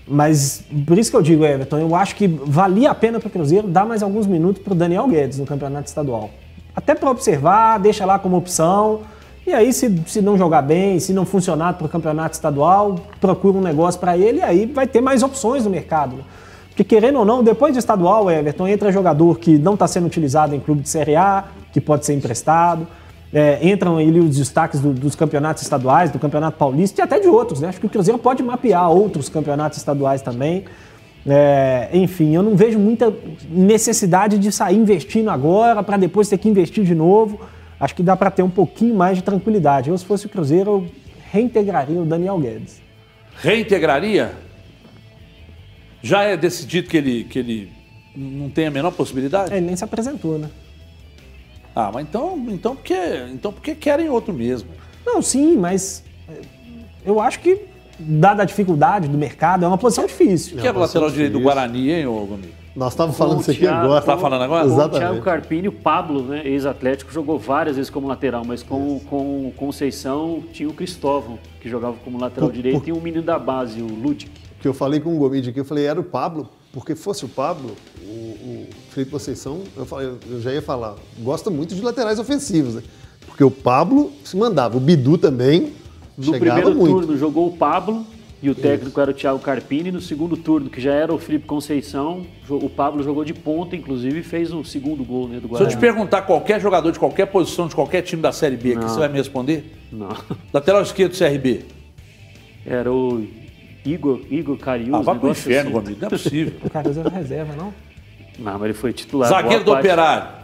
Mas por isso que eu digo, Everton, eu acho que valia a pena para o Cruzeiro dar mais alguns minutos para o Daniel Guedes no campeonato estadual. Até para observar, deixa lá como opção. E aí, se, se não jogar bem, se não funcionar para o campeonato estadual, procura um negócio para ele e aí vai ter mais opções no mercado. Porque querendo ou não, depois do estadual, Everton, entra jogador que não está sendo utilizado em clube de Série A, que pode ser emprestado. É, entram ali os destaques do- dos campeonatos estaduais, do Campeonato Paulista e até de outros. Né? Acho que o Cruzeiro pode mapear outros campeonatos estaduais também. É, enfim, eu não vejo muita necessidade de sair investindo agora para depois ter que investir de novo. Acho que dá para ter um pouquinho mais de tranquilidade. Eu, se fosse o Cruzeiro, eu reintegraria o Daniel Guedes. Reintegraria? Já é decidido que ele, que ele não tem a menor possibilidade? É, Ele nem se apresentou, né? Ah, mas então, então, por que, então por que querem outro mesmo? Não, sim, mas é, eu acho que, dada a dificuldade do mercado, é uma posição difícil. Que era o lateral direito do Guarani, hein, ô Gomes? Nós estávamos falando isso aqui Thiago- agora. Tá falando agora? O Exatamente. Thiago Carpini, o Pablo, né, ex-atlético, jogou várias vezes como lateral, mas com, com o Conceição tinha o Cristóvão, que jogava como lateral Por- direito, por- e um menino da base, o Ludic. que eu falei com o Gomide aqui, eu falei, era o Pablo, porque fosse o Pablo, o, o Felipe Conceição, eu, falei, eu já ia falar, gosta muito de laterais ofensivos, né? Porque o Pablo se mandava, o Bidu também No primeiro muito. turno jogou o Pablo e o técnico era o Thiago Carpini. No segundo turno, que já era o Felipe Conceição, o Pablo jogou de ponta, inclusive, e fez o segundo gol né, do Se eu Guarani. te perguntar qualquer jogador de qualquer posição, de qualquer time da Série B, aqui, Não. você vai me responder? Não. Lateral esquerdo do CRB. Era o Igor, Igor Carius. Ah, vai pro inferno, assim. Gomes, não é possível. O Carlos era reserva, não? Não, mas ele foi titular. Zagueiro do. Operário.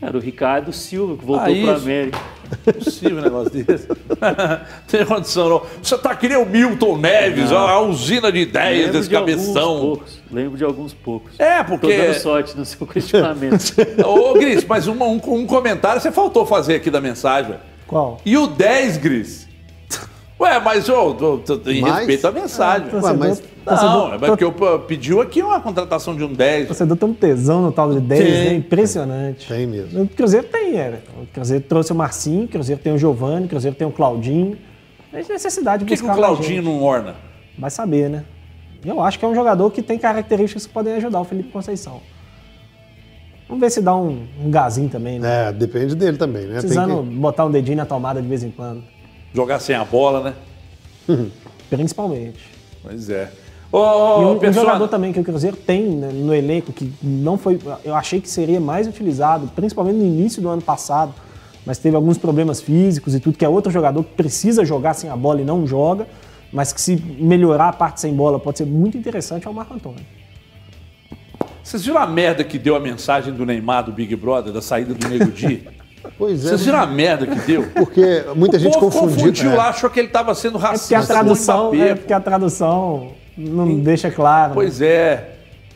Era o Ricardo Silva, que voltou Ah, para isso. América. Não é possível um negócio desse. Tem condição, não. Você tá que nem o Milton Neves, Não. a usina de ideias Lembro desse de alguns cabeção. poucos. Lembro de alguns poucos. É, Tô porque. dando sorte no seu questionamento. Ô, Gris, mas um, um- um comentário você faltou fazer aqui da mensagem. Qual? E o 10, Gris? Ué, mas tô- em Mas- respeito à mensagem. Ah, Ué, mas não, é porque eu pediu aqui uma contratação de um 10. O torcedor tem um tesão no tal de 10, Tem. né? Impressionante. Tem mesmo. O Cruzeiro tem, Everton. O Cruzeiro trouxe o Marcinho, o Cruzeiro tem o Giovanni, o Cruzeiro tem o Claudinho. É de necessidade Por de que, que buscar o Claudinho não orna? Vai saber, né? Eu acho que é um jogador que tem características que podem ajudar o Felipe Conceição. Vamos ver se dá um, um gazinho também, né? É, depende dele também, né? Tem Precisando que- botar um dedinho na tomada de vez em quando. Jogar sem a bola, né? Principalmente. Pois é. Ô, e um, um pessoal- jogador também que o Cruzeiro tem né, no elenco, que não foi. Eu achei que seria mais utilizado, principalmente no início do ano passado, mas teve alguns problemas físicos e tudo, que é outro jogador que precisa jogar sem a bola e não joga, mas que se melhorar a parte sem bola pode ser muito interessante, é o Marco Antônio. Vocês viram a merda que deu a mensagem do Neymar do Big Brother, da saída do Nego Di? Pois é. Vocês viram a merda que deu? Porque muita o gente confundiu. confundiu é. lá, achou que ele estava sendo É porque racista a tradução, é porque a tradução não deixa claro. Pois é.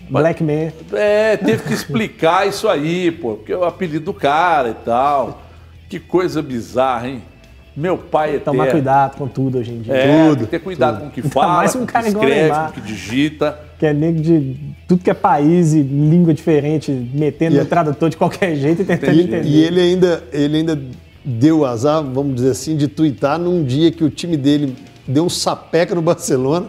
Black Man. É, teve que explicar isso aí, pô, porque é o apelido do cara e tal. Que coisa bizarra, hein? Meu pai é Tomar cuidado com tudo hoje em dia. É, tudo. tem que ter cuidado com o que Ainda fala, mais com um o que cara igual o escreve, com o que digita. Que é nego de tudo que é país e língua diferente, metendo E no é- tradutor de qualquer jeito e tentando E, entender. e ele ainda, ele ainda deu azar, vamos dizer assim, de tuitar num dia que o time dele deu um sapeca no Barcelona.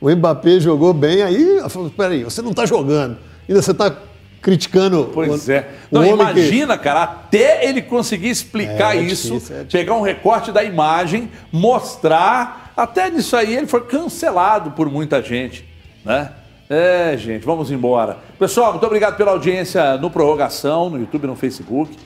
O Mbappé jogou bem, aí falei, peraí, você não tá jogando. Ainda você tá criticando Pois o, é. o Não, homem que- imagina, cara, até ele conseguir explicar É, é isso, difícil, é pegar um recorte da imagem, mostrar. Até nisso aí ele foi cancelado por muita gente, né? É, gente, vamos embora. Pessoal, muito obrigado pela audiência no Prorrogação, no YouTube e no Facebook.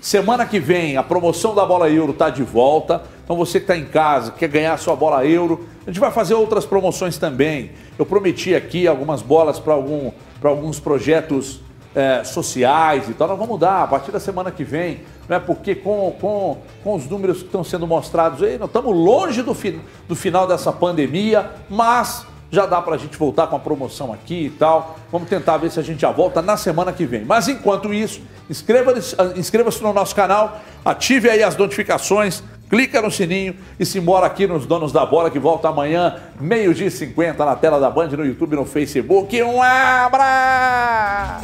Semana que vem, a promoção da Bola Euro está de volta. Então você que está em casa, quer ganhar sua bola euro, a gente vai fazer outras promoções também. Eu prometi aqui algumas bolas para algum, alguns projetos é, sociais e tal. Nós vamos dar a partir da semana que vem, né? porque com, com, com os números que estão sendo mostrados aí, nós estamos longe do, fi, do final dessa pandemia, mas já dá para a gente voltar com a promoção aqui e tal. Vamos tentar ver se a gente já volta na semana que vem. Mas enquanto isso, inscreva-se inscreva no nosso canal, ative aí as notificações, clica no sininho e se embora aqui nos Donos da Bola, que volta amanhã, meio-dia e 50, na tela da Band, no YouTube no Facebook. Um abraço!